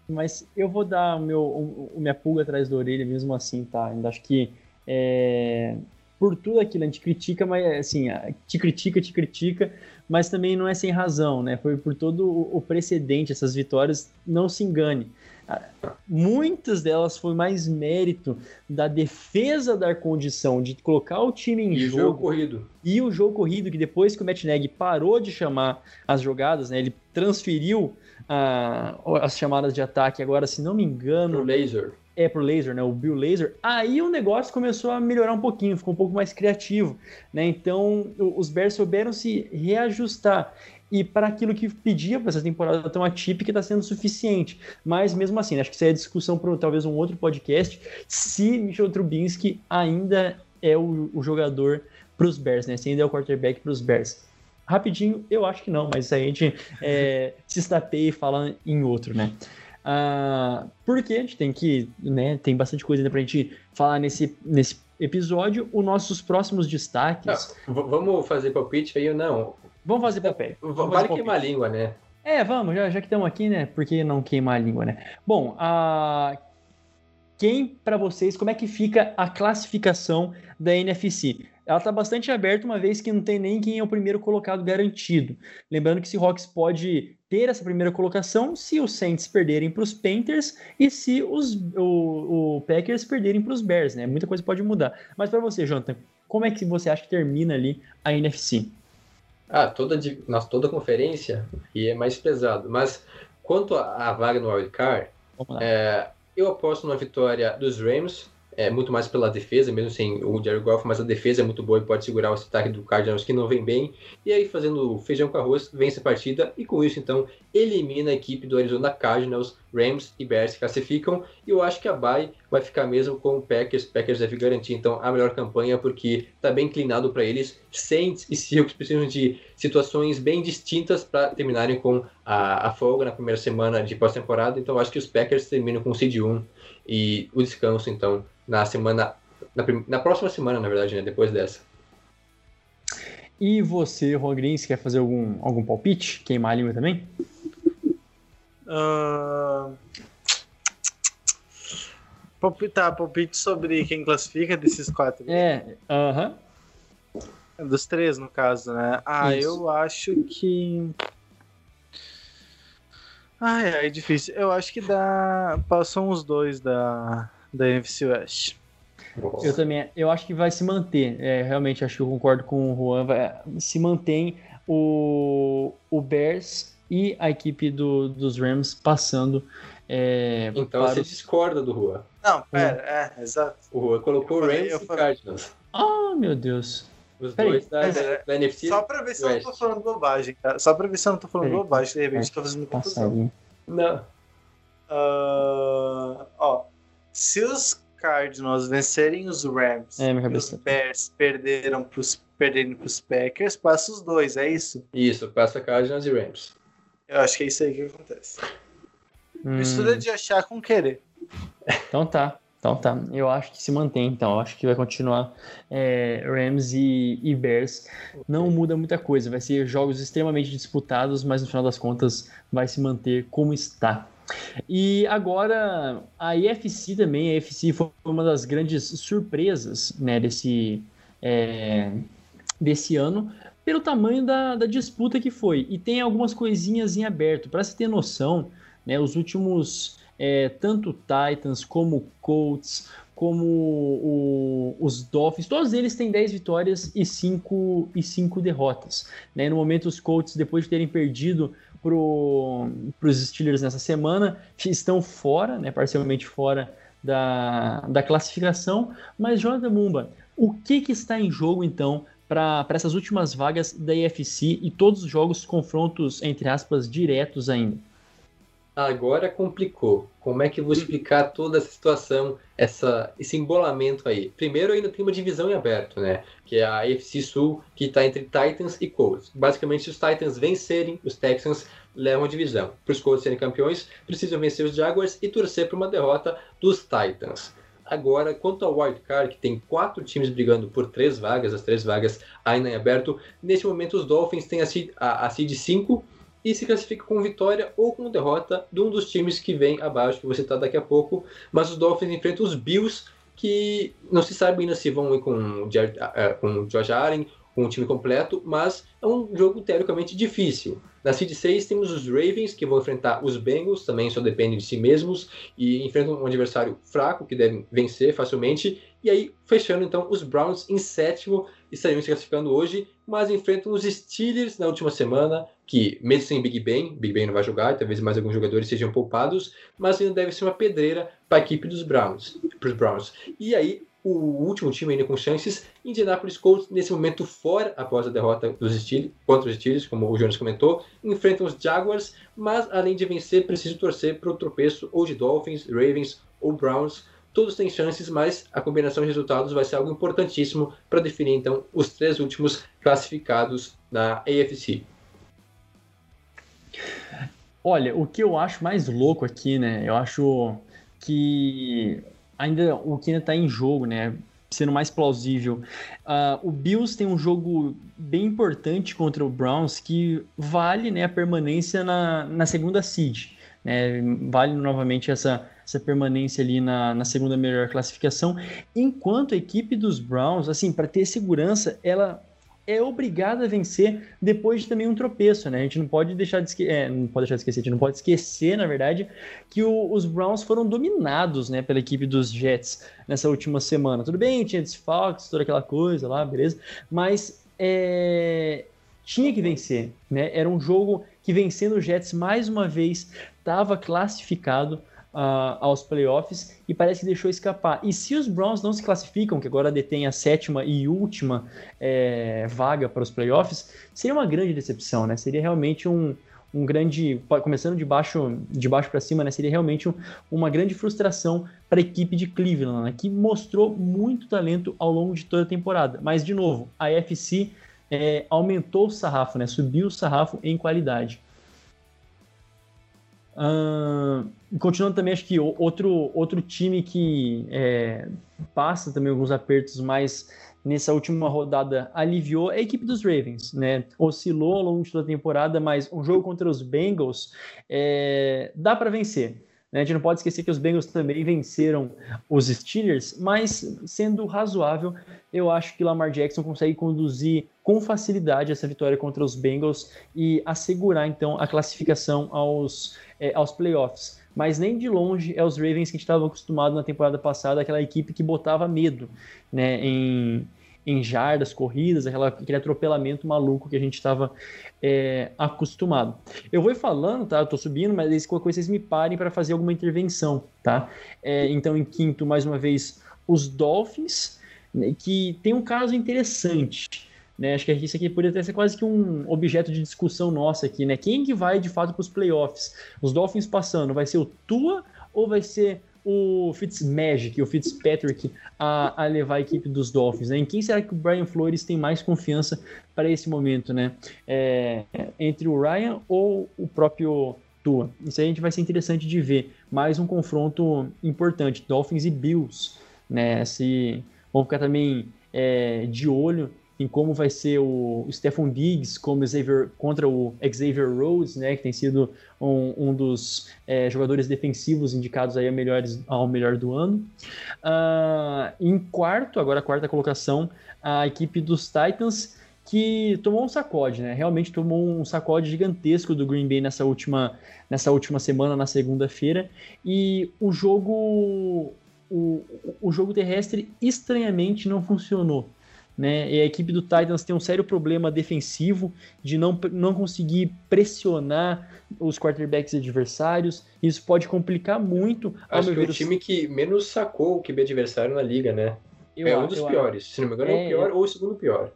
mas eu vou dar o meu, o, o minha pulga atrás da orelha mesmo assim, tá? Ainda acho que é, por tudo aquilo a gente critica, mas assim, te critica, te critica, mas também não é sem razão, né? Foi por todo o, precedente, essas vitórias, não se engane. Ah, Muitas delas foi mais mérito da defesa dar condição de colocar o time em E o jogo jogo corrido. e o jogo corrido, que depois que o Matt Nagy parou de chamar as jogadas, né, ele transferiu ah, as chamadas de ataque, agora, se não me engano, No laser. É pro laser, né, o Bill Laser, aí o negócio começou a melhorar um pouquinho, ficou um pouco mais criativo, né, então os Bears souberam se reajustar, e para aquilo que pedia para essa temporada tão atípica está sendo suficiente, mas mesmo assim, acho que isso é discussão para talvez um outro podcast, se Michel Trubisky ainda é o, o jogador para os Bears, né, se ainda é o quarterback para os Bears. Rapidinho, eu acho que não, mas a gente é, se estapeia e fala em outro, né? Ah, porque a gente tem que, né, tem bastante coisa ainda pra gente falar nesse, nesse episódio. Os nossos próximos destaques. V- vamos fazer palpite aí ou não? Vamos fazer papel. Vamos Vale queimar a língua, né? É, vamos, já, já que estamos aqui, né? Por que não queimar a língua, né? Bom, a... quem para vocês, como é que fica a classificação da NFC? Ela está bastante aberta, uma vez que não tem nem quem é o primeiro colocado garantido. Lembrando que se Hawks pode ter essa primeira colocação se os Saints perderem para os Panthers e se os, o, o Packers perderem para os Bears, né? Muita coisa pode mudar. Mas para você, Jonathan, como é que você acha que termina ali a NFC? Ah, toda, nossa, toda conferência e é mais pesado. Mas quanto à vaga no wildcard, é, eu aposto na vitória dos Rams, é, muito mais pela defesa, mesmo sem o Jared Goff, mas a defesa é muito boa e pode segurar o ataque do Cardinals que não vem bem. E aí, fazendo feijão com arroz, vence a partida e com isso, então, elimina a equipe do Arizona Cardinals Rams e Bears se classificam. E eu acho que a bye vai ficar mesmo com o Packers. Packers deve garantir então a melhor campanha porque está bem inclinado para eles. Saints e Seahawks precisam de situações bem distintas para terminarem com a, a folga na primeira semana de pós-temporada. Então eu acho que os Packers terminam com o seed 1 e o descanso então na semana na, prim- na próxima semana, na verdade, né? Depois dessa. E você, Rogrin, você quer fazer algum, algum palpite? Queimar a língua também? Palpite, tá, palpite sobre quem classifica desses quatro. É, aham. Dos três, no caso, né? Ah, Isso. eu acho que. Ah, é, é difícil. Eu acho que dá. Passam os dois da, da NFC West. Eu também, eu acho que vai se manter. É, realmente, acho que eu concordo com o Juan. Vai, se mantém o, o Bears e a equipe do, dos Rams passando. é, Então para você os- discorda do Juan. Não, pera, é, exato. O Juan colocou Eu falei- Rams eu e falei- Cardinals. Ah, meu Deus. Os Peraí, dois da, mas da, é- da NFC. Só pra ver se eu não tô West. falando bobagem, tá? Só pra ver se eu não tô falando Peraí. bobagem, de repente tô fazendo confusão. Não. Ah, ó, se os Cardinals vencerem os Rams É, e os. Bears perderam pros, perderem pros Packers, passa os dois, é isso? Isso, passa Cardinals e Rams. Eu acho que é isso aí que acontece. Hum, é de achar com querer. Então tá. Então tá. Eu acho que se mantém, então. Eu acho que vai continuar é, Rams e, e Bears. Não muda muita coisa. Vai ser jogos extremamente disputados, mas no final das contas vai se manter como está. E agora a IFC também, a IFC foi uma das grandes surpresas né, desse, é, desse ano, pelo tamanho da, da disputa que foi. E tem algumas coisinhas em aberto. Para você ter noção, né, os últimos, é, tanto Titans como Colts, como o- os Dolphins, todos eles têm 10 vitórias e 5, e 5 derrotas. Né? No momento, os Colts, depois de terem perdido para os Steelers nessa semana, estão fora, né, parcialmente fora da, da classificação. Mas, Jonathan Mumba, o que, que está em jogo, então, para essas últimas vagas da IFC e todos os jogos, confrontos, entre aspas, diretos ainda? Agora complicou. Como é que eu vou explicar toda essa situação, essa, esse embolamento aí? Primeiro, ainda tem uma divisão em aberto, né? Que é a AFC Sul, que está entre Titans e Colts. Basicamente, se os Titans vencerem, os Texans levam a divisão. Para os Colts serem campeões, precisam vencer os Jaguars e torcer para uma derrota dos Titans. Agora, quanto ao Wild Card, que tem quatro times brigando por três vagas, as três vagas ainda em aberto, neste momento os Dolphins têm a seed, a, a seed 5 e se classifica com vitória ou com derrota de um dos times que vem abaixo, que você está daqui a pouco. Mas os Dolphins enfrentam os Bills, que não se sabe ainda se vão ir com, ah, com o Josh Allen, com o time completo, mas é um jogo teoricamente difícil. Na Seed 6 temos os Ravens, que vão enfrentar os Bengals, também só dependem de si mesmos, e enfrentam um adversário fraco, que devem vencer facilmente. E aí, fechando então, os Browns em sétimo, estariam se classificando hoje, mas enfrentam os Steelers na última semana, que mesmo sem Big Ben, Big Ben não vai jogar, talvez mais alguns jogadores sejam poupados, mas ainda deve ser uma pedreira para a equipe dos Browns, para os Browns. E aí, o último time ainda com chances, Indianapolis Colts, nesse momento fora após a derrota dos Steelers, contra os Steelers, como o Jonas comentou, enfrentam os Jaguars, mas além de vencer, preciso torcer para o tropeço ou de Dolphins, Ravens ou Browns. Todos têm chances, mas a combinação de resultados vai ser algo importantíssimo para definir então os três últimos classificados na AFC. Olha, o que eu acho mais louco aqui, né? Eu acho que ainda o que ainda tá em jogo, né? Sendo mais plausível. Ah, o Bills tem um jogo bem importante contra o Browns que vale né, a permanência na, na segunda seed. Né? Vale novamente essa, essa permanência ali na, na segunda melhor classificação. Enquanto a equipe dos Browns, assim, para ter segurança, ela é obrigada a vencer depois de também um tropeço, né? A gente não pode deixar de esquecer, é, não pode deixar de esquecer, a gente não pode esquecer, na verdade, que o- os Browns foram dominados, né, pela equipe dos Jets nessa última semana. Tudo bem, tinha desfalques, toda aquela coisa lá, beleza, mas é, tinha que vencer, né? Era um jogo que vencendo os Jets mais uma vez estava classificado ah, aos playoffs e parece que deixou escapar. E se os Browns não se classificam, que agora detém a sétima e última é, vaga para os playoffs, seria uma grande decepção, né? Seria realmente um, um grande, começando de baixo, de baixo para cima, né, seria realmente um, uma grande frustração para a equipe de Cleveland, né, que mostrou muito talento ao longo de toda a temporada. Mas de novo, a FC é, aumentou o sarrafo, né, subiu o sarrafo em qualidade. Continuando também, acho que outro, outro time que é, passa também alguns apertos mais nessa última rodada aliviou é a equipe dos Ravens, né? Oscilou ao longo de toda a temporada, mas um jogo contra os Bengals é, dá para vencer. Né? A gente não pode esquecer que os Bengals também venceram os Steelers, mas sendo razoável, eu acho que Lamar Jackson consegue conduzir com facilidade essa vitória contra os Bengals e assegurar então a classificação aos, é, aos playoffs mas nem de longe é os Ravens que a gente estava acostumado na temporada passada, aquela equipe que botava medo né, em, em jardas, corridas, aquele atropelamento maluco que a gente estava é, acostumado. Eu vou falando, tá? Eu tô subindo, mas qualquer coisa vocês me parem para fazer alguma intervenção, tá? É, então, em quinto, mais uma vez, os Dolphins, né, que tem um caso interessante. Né? Acho que isso aqui poderia ser quase que um objeto de discussão nossa aqui, né? Quem que vai de fato para os playoffs? Os Dolphins passando, vai ser o Tua ou vai ser o Fitzmagic, o Fitzpatrick a, a levar a equipe dos Dolphins? Né? Em quem será que o Brian Flores tem mais confiança para esse momento, né? É, entre o Ryan ou o próprio Tua? Isso aí a gente vai ser interessante de ver. Mais um confronto importante, Dolphins e Bills, né? Se vamos ficar também é, de olho em como vai ser o Stephon Diggs como Xavier, contra o Xavier Rhodes, né, que tem sido um, um dos é, jogadores defensivos indicados aí a melhores, ao melhor do ano. Uh, em quarto, agora a quarta colocação, a equipe dos Titans, que tomou um sacode, né? Realmente tomou um sacode gigantesco do Green Bay nessa última, nessa última semana, na segunda-feira. E o jogo, o, o jogo terrestre estranhamente não funcionou. Né? E a equipe do Titans tem um sério problema defensivo de não, não conseguir pressionar os quarterbacks adversários. Isso pode complicar muito. Acho que é o time que menos sacou o QB adversário na liga, né? É um dos piores. Se não me engano, é, é o pior ou o segundo pior.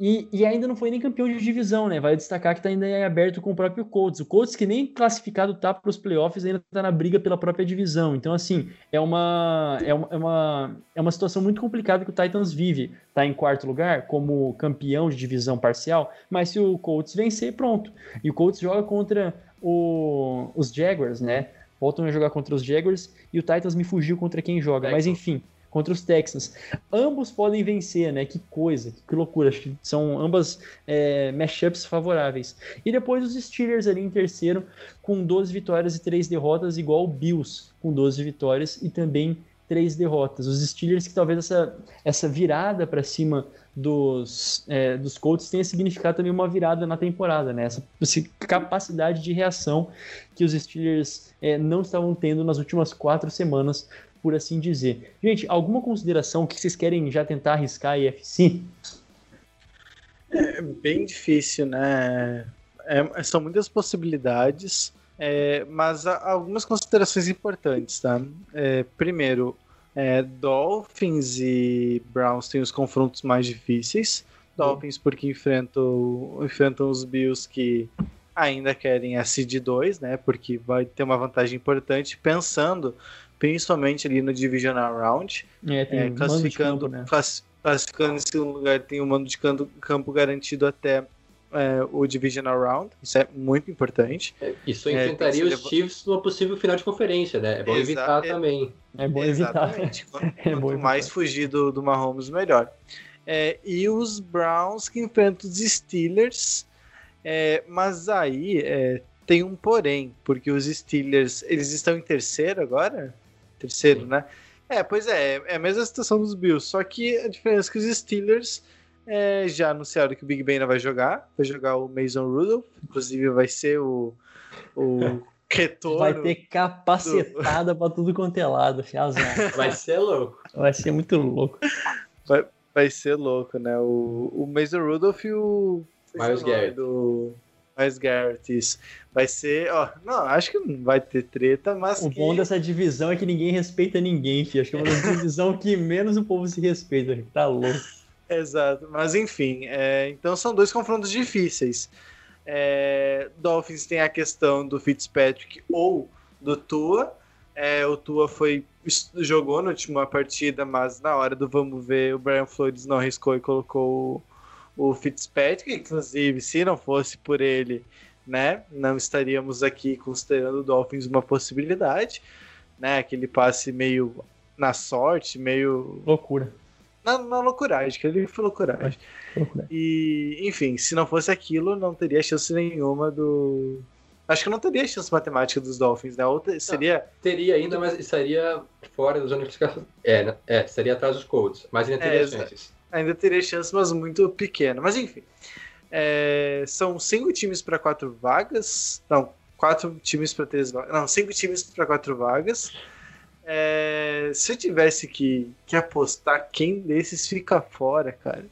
E, e, ainda não foi nem campeão de divisão, né? Vai destacar que está ainda aberto com o próprio Colts. O Colts, que nem classificado tá para os playoffs, ainda está na briga pela própria divisão. Então, assim, é uma, é uma, é uma, é uma situação muito complicada que o Titans vive. Está em quarto lugar como campeão de divisão parcial, mas se o Colts vencer, pronto. E o Colts joga contra o, os Jaguars, né? Voltam a jogar contra os Jaguars e o Titans me fugiu contra quem joga. Mas enfim, contra os Texans. Ambos podem vencer, né? Que coisa, que loucura. Acho que são ambas é, matchups favoráveis. E depois os Steelers ali em terceiro, com 12 vitórias e 3 derrotas, igual o Bills, com 12 vitórias e também 3 derrotas. Os Steelers que talvez essa, essa virada para cima dos, é, dos Colts tenha significado também uma virada na temporada, né? Essa, essa capacidade de reação que os Steelers é, não estavam tendo nas últimas quatro semanas por assim dizer. Gente, alguma consideração que vocês querem já tentar arriscar a IFC? É bem difícil, né? É, são muitas possibilidades, é, mas algumas considerações importantes, tá? É, primeiro, é, Dolphins e Browns têm os confrontos mais difíceis. Dolphins porque enfrentam, enfrentam os Bills que ainda querem a seed 2, né? Porque vai ter uma vantagem importante pensando principalmente ali no Divisional Round. É, tem é, classificando, campo, né? classificando em segundo lugar, tem o um mando de campo garantido até é, o Divisional Round. Isso é muito importante. É, isso é, enfrentaria os Chiefs numa possível final de conferência, né? É bom Exa evitar também. É bom evitar. Quanto, é bom mais fugir do, do Mahomes, melhor. É, e os Browns que enfrentam os Steelers. mas aí tem um porém, porque os Steelers, eles estão em terceiro agora? Terceiro, Sim. né? É, pois é, é a mesma situação dos Bills, só que a diferença é que os Steelers é, já anunciaram que o Big Ben não vai jogar, vai jogar o Mason Rudolph, inclusive vai ser o, o retorno. Vai ter capacetada do... pra tudo quanto é lado, fiazão. Vai ser louco. Vai ser muito louco. Vai, vai ser louco, né? O, o Mason Rudolph e o. Miles Garrett. Do, Miles Garrett, isso. Vai ser, ó, não, acho que não vai ter treta, mas. O que... bom dessa divisão é que ninguém respeita ninguém, filho. Acho que é uma divisão que menos o povo se respeita, tá louco. Exato, mas enfim, é, então são dois confrontos difíceis. É, Dolphins tem a questão do Fitzpatrick ou do Tua. É, o Tua foi jogou na última partida, mas na hora do vamos ver, o Brian Flores não arriscou e colocou o, Fitzpatrick. Inclusive, se não fosse por ele, né, não estaríamos aqui considerando o Dolphins uma possibilidade, né? Aquele passe meio na sorte, meio Loucura. na, na loucuragem, que ele foi loucuragem. Loucura. E, enfim, se não fosse aquilo, não teria chance nenhuma do. Acho que não teria chance matemática dos Dolphins, né? Outra seria. Teria ainda, mas estaria fora da zona de classificação. É, né? é, estaria atrás dos Colts, mas ainda teria É, chances. Ainda teria chance, mas muito pequena. Mas enfim. É, são cinco times para quatro vagas. Não, quatro times para três vagas. Não, cinco times para quatro vagas. É, se eu tivesse que, que apostar, quem desses fica fora, cara?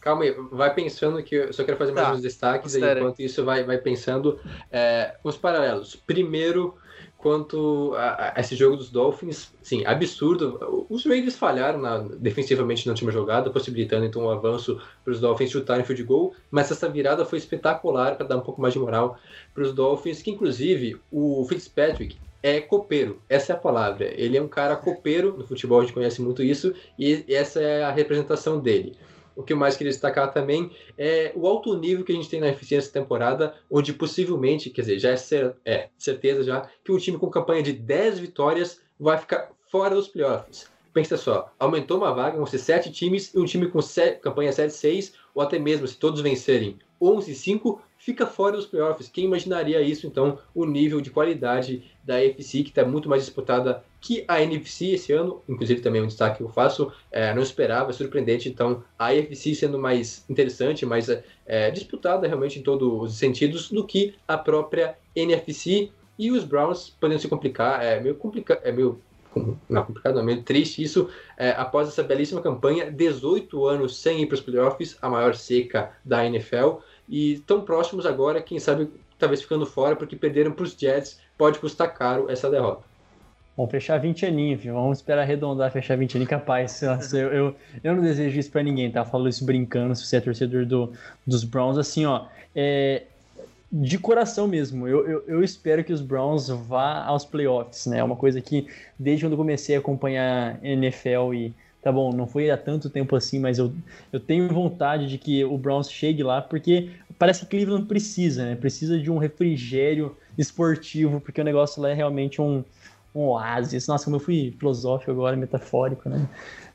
Calma aí, vai pensando que eu só quero fazer mais Tá, uns destaques, aí, enquanto isso vai, vai pensando é, os paralelos. Primeiro, quanto a, a esse jogo dos Dolphins, sim, absurdo. Os Ravens falharam na- defensivamente na última jogada, possibilitando então um avanço para os Dolphins chutarem field goal, mas essa virada foi espetacular para dar um pouco mais de moral para os Dolphins, que inclusive o Fitzpatrick é copeiro, essa é a palavra. Ele é um cara copeiro, no futebol a gente conhece muito isso, e essa é a representação dele. O que eu mais queria destacar também é o alto nível que a gente tem na eficiência temporada, onde possivelmente, quer dizer, já é, cer- é, certeza já, que um time com campanha de 10 vitórias vai ficar fora dos playoffs. Pensa só, aumentou uma vaga, vão ser 7 times, e um time com campanha 7-6, ou até mesmo se todos vencerem 11-5, fica fora dos playoffs. Quem imaginaria isso, então, o nível de qualidade da AFC, que está muito mais disputada que a NFC esse ano, inclusive também um destaque que eu faço, é, não esperava, é surpreendente, então a AFC sendo mais interessante, mais é, disputada realmente em todos os sentidos do que a própria NFC e os Browns podendo se complicar, é meio complicado, é meio não, complicado, não, é meio triste isso, é, após essa belíssima campanha, 18 anos sem ir para os playoffs, a maior seca da NFL, e tão próximos agora, quem sabe talvez ficando fora, porque perderam para os Jets, pode custar caro essa derrota. Vamos fechar 20 aninhos, viu? Vamos esperar arredondar, fechar 20 aninhos, capaz. Nossa, eu, eu, eu não desejo isso pra ninguém, tá? Falo isso brincando, se você é torcedor do, dos Browns, assim, ó. É, de coração mesmo, eu, eu, eu espero que os Browns vá aos playoffs, né? É uma coisa que, desde quando comecei a acompanhar NFL e, tá bom, não foi há tanto tempo assim, mas eu, eu tenho vontade de que o Browns chegue lá, porque parece que Cleveland precisa, né? Precisa de um refrigério esportivo, porque o negócio lá é realmente um, um oásis. Nossa, como eu fui filosófico agora, metafórico, né?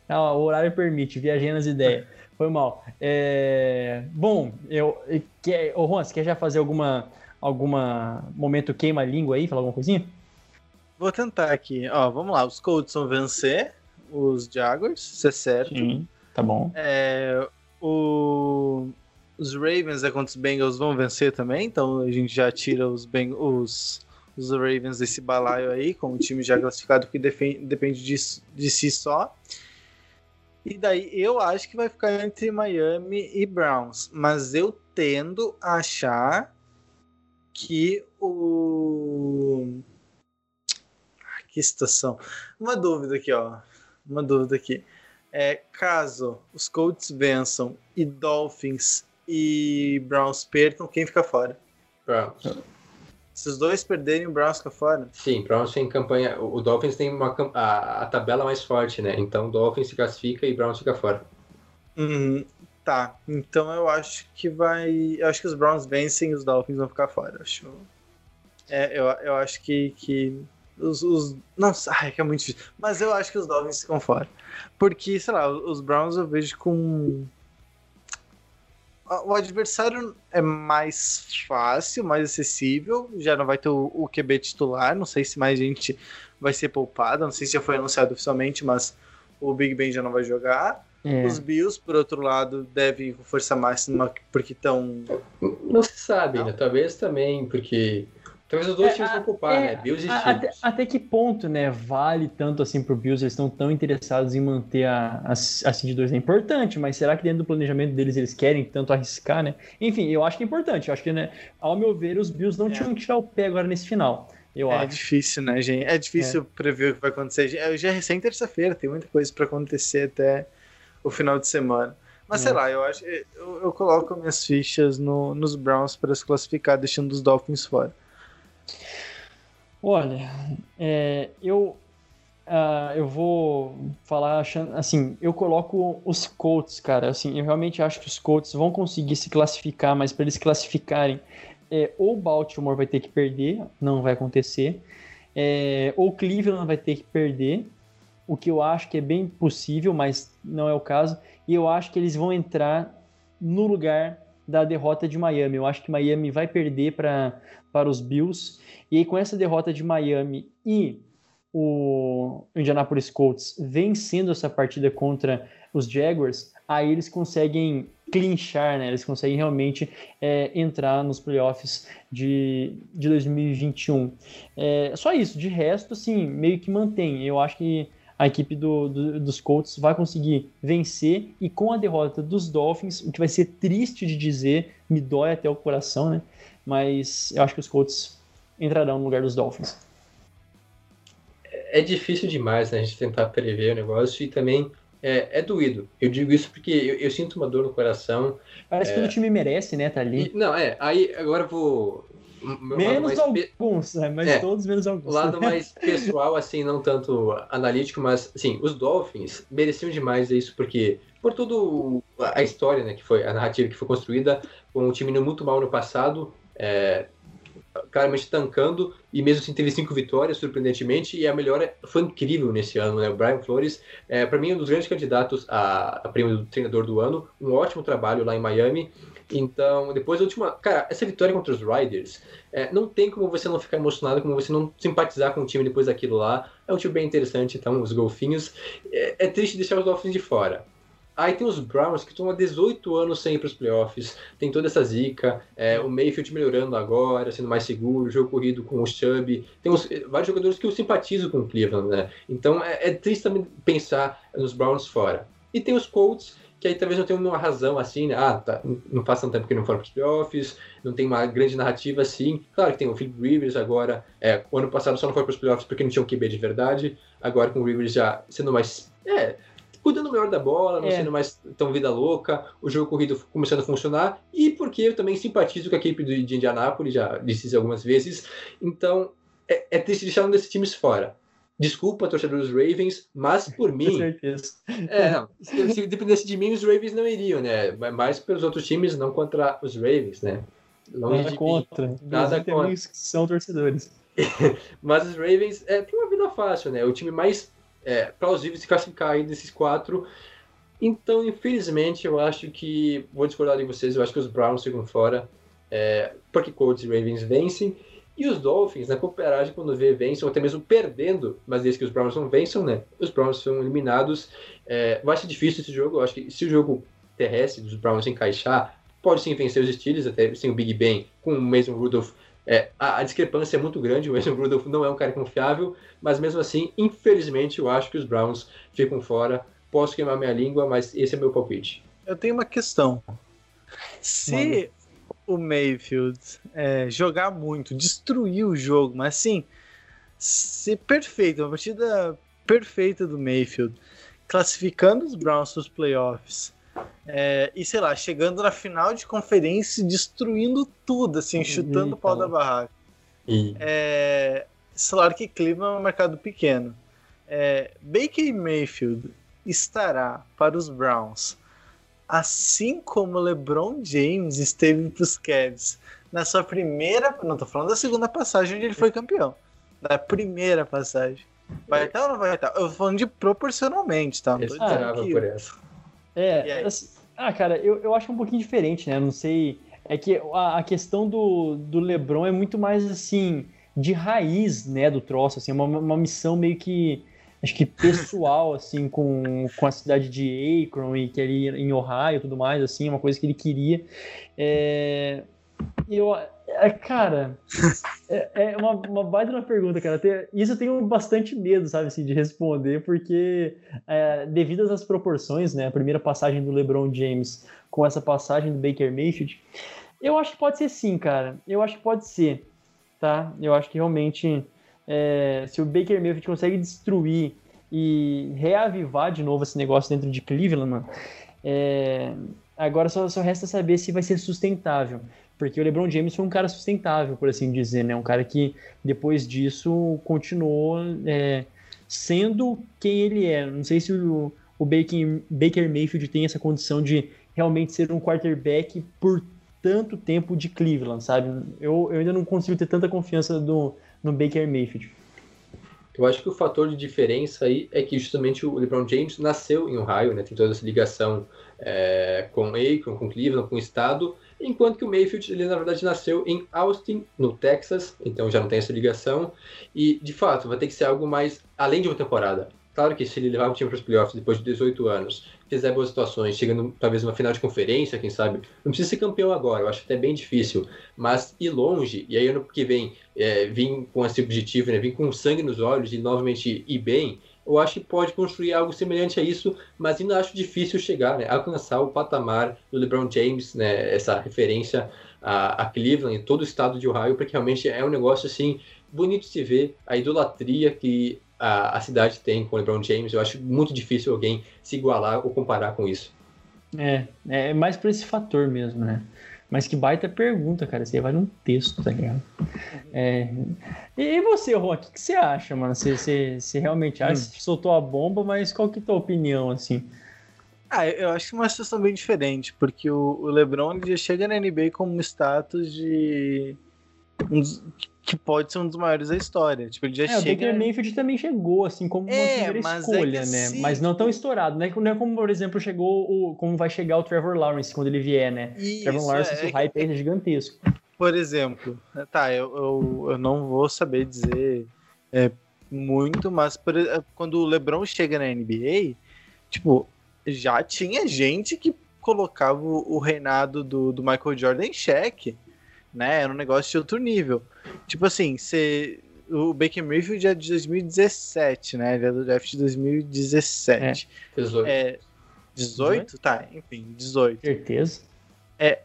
Ah, o horário permite, viajei nas ideias. Foi mal. É, Bom, eu. Quer... Ô, Juan, você quer já fazer alguma. Alguma momento queima-língua aí? Falar alguma coisinha? Vou tentar aqui. Ó, vamos lá. Os Colts vão vencer os Jaguars, isso é certo. Sim, tá bom. É, o- Os Ravens é contra os Bengals vão vencer também, então a gente já tira os, Beng... os... os Ravens desse balaio aí, com o time já classificado que depende de... de si só. E daí eu acho que vai ficar entre Miami e Browns, mas eu tendo a achar que o. Ah, Que situação. Uma dúvida aqui, ó. Uma dúvida aqui. É, caso os Colts vençam e Dolphins e Browns percam, quem fica fora? Browns. Se os dois perderem, o Browns fica fora? Sim, Browns tem campanha. O Dolphins tem uma, a, a tabela mais forte, né? Então o Dolphins se classifica e Browns fica fora. Uhum, tá. Então eu acho que vai. Eu acho que os Browns vencem e os Dolphins vão ficar fora. Eu acho. É, eu, eu acho que. que os, os. Não, ai, que é muito difícil. Mas eu acho que os Dolphins ficam fora. Porque, sei lá, os Browns eu vejo com. O adversário é mais fácil, mais acessível. Já não vai ter o, o QB titular. Não sei se mais gente vai ser poupada. Não sei se já foi anunciado oficialmente, mas o Big Ben já não vai jogar. É, Os Bills, por outro lado, devem ir com força máxima porque estão. Não se sabe, Não. né? Talvez também, porque. Talvez os dois É, times vão é, né? Bills e a- até, Chiefs. até que ponto, né, vale tanto assim pro Bills? Eles estão tão interessados em manter a, a, a Seed 2. É importante, mas será que dentro do planejamento deles eles querem tanto arriscar, né? Enfim, eu acho que é importante. Eu acho que, né, ao meu ver, os Bills não É. tinham que tirar o pé agora nesse final. Eu É acho. difícil, né, gente? É difícil prever o que vai acontecer. É, Já é recém terça-feira, tem muita coisa pra acontecer até o final de semana. Mas É. sei lá, eu acho. Eu, eu coloco minhas fichas no- nos Browns para se classificar, deixando os Dolphins fora. Olha, é, eu, ah, eu vou falar achando, assim, eu coloco os Colts, cara, assim, eu realmente acho que os Colts vão conseguir se classificar, mas para eles classificarem, é, ou Baltimore vai ter que perder, não vai acontecer, é, ou Cleveland vai ter que perder, o que eu acho que é bem possível, mas não é o caso, e eu acho que eles vão entrar no lugar da derrota de Miami. Eu acho que Miami vai perder para para os Bills. E aí, com essa derrota de Miami e o Indianapolis Colts vencendo essa partida contra os Jaguars, aí eles conseguem clinchar, né? Eles conseguem realmente é, entrar nos playoffs de, de 2021. É, só isso, de resto, assim, meio que mantém. Eu acho que a equipe do, do- dos Colts vai conseguir vencer e com a derrota dos Dolphins, o que vai ser triste de dizer, me dói até o coração, né? Mas eu acho que os Colts entrarão no lugar dos Dolphins. É difícil demais né, a gente tentar prever o negócio e também é, é doído. Eu digo isso porque eu, eu sinto uma dor no coração. Parece que o time merece, né? Tá ali. E- não, é, aí agora eu vou. Menos mais alguns, né? Mas É. todos menos alguns. O lado mais pessoal, assim, não tanto analítico, mas, assim, os Dolphins mereciam demais isso, porque por toda a história, né, que foi, a narrativa que foi construída, com um time muito mal no passado, é, claramente tancando, e mesmo assim teve cinco vitórias, surpreendentemente, e a melhora foi incrível nesse ano, né, o Brian Flores, é, para mim, um dos grandes candidatos a, a prêmio do treinador do ano, um ótimo trabalho lá em Miami, então, depois a última. Cara, essa vitória contra os Riders, é, não tem como você não ficar emocionado, como você não simpatizar com o time depois daquilo lá. É um time bem interessante, então, os golfinhos. É, é triste deixar os Dolphins de fora. Aí tem os Browns que estão há 18 anos sem ir para os playoffs. Tem toda essa zica. é, o Mayfield melhorando agora, sendo mais seguro. Jogo corrido com o Chubb. Tem uns- vários jogadores que eu simpatizo com o Cleveland, né? Então é, é triste também pensar nos Browns fora. E tem os Colts, que aí talvez não tenham uma razão assim, né? Ah, tá, não faz tanto tempo que não foram para os playoffs, não tem uma grande narrativa assim. Claro que tem o Philip Rivers agora. É, o ano passado só não foi para os playoffs porque não tinha um QB de verdade. Agora com o Rivers já sendo mais. É, cuidando melhor da bola, não É. sendo mais tão vida louca, o jogo corrido começando a funcionar, e porque eu também simpatizo com a equipe de Indianápolis, já disse isso algumas vezes, então é, é triste deixar um desses times fora. Desculpa, torcedor dos Ravens, mas por Com mim, certeza. é, não, se, se dependesse de mim, os Ravens não iriam, né? Mas mais pelos outros times, não contra os Ravens, né? Longe Nada de mim. contra. Nada Nada contra. que são torcedores. Mas os Ravens é, tem uma vida fácil, né? O time mais é, plausível se classificar aí desses quatro. Então, infelizmente, eu acho que. Vou discordar de vocês, eu acho que os Browns ficam fora. É, porque Colts e Ravens vencem. E os Dolphins, na cooperagem, quando vê, vencem, ou até mesmo perdendo, mas desde que os Browns não vençam, né? Os Browns são eliminados. É, vai ser difícil esse jogo. Eu acho que se o jogo terrestre dos Browns encaixar, pode sim vencer os Steelers, até sem o Big Ben, com o Mason Rudolph é, a, a discrepância é muito grande, o Mason Rudolph não é um cara confiável, mas mesmo assim, infelizmente, eu acho que os Browns ficam fora. Posso queimar minha língua, mas esse é meu palpite. Eu tenho uma questão. Se o Mayfield é, jogar muito, destruir o jogo, mas assim, ser perfeito, uma partida perfeita do Mayfield, classificando os Browns para os playoffs, é, e sei lá, chegando na final de conferência, e destruindo tudo, assim, chutando o pau da barraca. E É, claro que Cleveland é um mercado pequeno. É, Baker Mayfield estará para os Browns, assim como LeBron James esteve para os Cavs na sua primeira, não estou falando da segunda passagem onde ele foi campeão, da primeira passagem. Vai estar ou não vai estar? Eu tô falando de proporcionalmente, tá? Não eu esperava por essa. É, assim, ah, cara, eu, eu acho um pouquinho diferente, né? Não sei. É que a, a questão do, do LeBron é muito mais assim, de raiz, né, do troço, assim, uma, uma missão meio que acho que pessoal, assim, com, com a cidade de Akron e que ali em Ohio e tudo mais, assim, uma coisa que ele queria. É, eu, é, cara, é, é uma, uma baita uma pergunta, cara. Tem- Isso eu tenho bastante medo, sabe, assim, de responder, porque é, devido às proporções, né, a primeira passagem do LeBron James com essa passagem do Baker Mayfield, eu acho que pode ser sim, cara. Eu acho que pode ser, tá? Eu acho que realmente, é, se o Baker Mayfield consegue destruir e reavivar de novo esse negócio dentro de Cleveland, mano, É, agora só, só resta saber se vai ser sustentável. Porque o LeBron James foi um cara sustentável, por assim dizer, né? Um cara que depois disso continuou é, sendo quem ele é. Não sei se o, o Baker, Baker Mayfield tem essa condição de realmente ser um quarterback por tanto tempo de Cleveland, sabe? Eu, eu ainda não consigo ter tanta confiança do, no Baker Mayfield. Eu acho que o fator de diferença aí é que justamente o LeBron James nasceu em Ohio, né? Tem toda essa ligação é, com Akron, com Cleveland, com o estado, enquanto que o Mayfield, ele na verdade nasceu em Austin, no Texas, então já não tem essa ligação. E, de fato, vai ter que ser algo mais além de uma temporada. Claro que se ele levar o time para os playoffs depois de 18 anos, fizer boas situações, chegando talvez numa final de conferência, quem sabe, não precisa ser campeão agora, eu acho até bem difícil, mas ir longe, e aí ano que vem é, vir com esse objetivo, né, vir com sangue nos olhos e novamente ir bem, eu acho que pode construir algo semelhante a isso, mas ainda acho difícil chegar, né, alcançar o patamar do LeBron James, né, essa referência a, a Cleveland todo o estado de Ohio, porque realmente é um negócio assim bonito de se ver, a idolatria que a, a cidade tem com o LeBron James. Eu acho muito difícil alguém se igualar ou comparar com isso. É, é mais por esse fator mesmo, né? Mas que baita pergunta, cara. Você vai num texto, tá ligado? É... E você, Juan, o que, que, você acha, mano? Você, você, você realmente acha? Hum. Você soltou a bomba, mas qual que é a tua opinião, assim? Ah, eu acho que é uma situação bem diferente, porque o, o LeBron já chega na NBA com um status de um dos, que pode ser um dos maiores da história. Tipo, ele já é, chega. O Baker Mayfield também chegou, assim, como uma é, primeira é escolha, é né? Mas não tão estourado, né? Não é como, por exemplo, chegou o. como vai chegar o Trevor Lawrence quando ele vier, né? Isso, Trevor Lawrence, é, o hype é gigantesco. Por exemplo, tá, eu, eu, eu não vou saber dizer é, muito, mas por, quando o LeBron chega na NBA, tipo, já tinha gente que colocava o, o reinado do, do Michael Jordan em xeque né? Era um negócio de outro nível. Tipo assim, você. O Baker Mayfield é de 2017, né? Ele é do draft de 2017. É. 18. É, 18? Tá, enfim, 18. Certeza. É.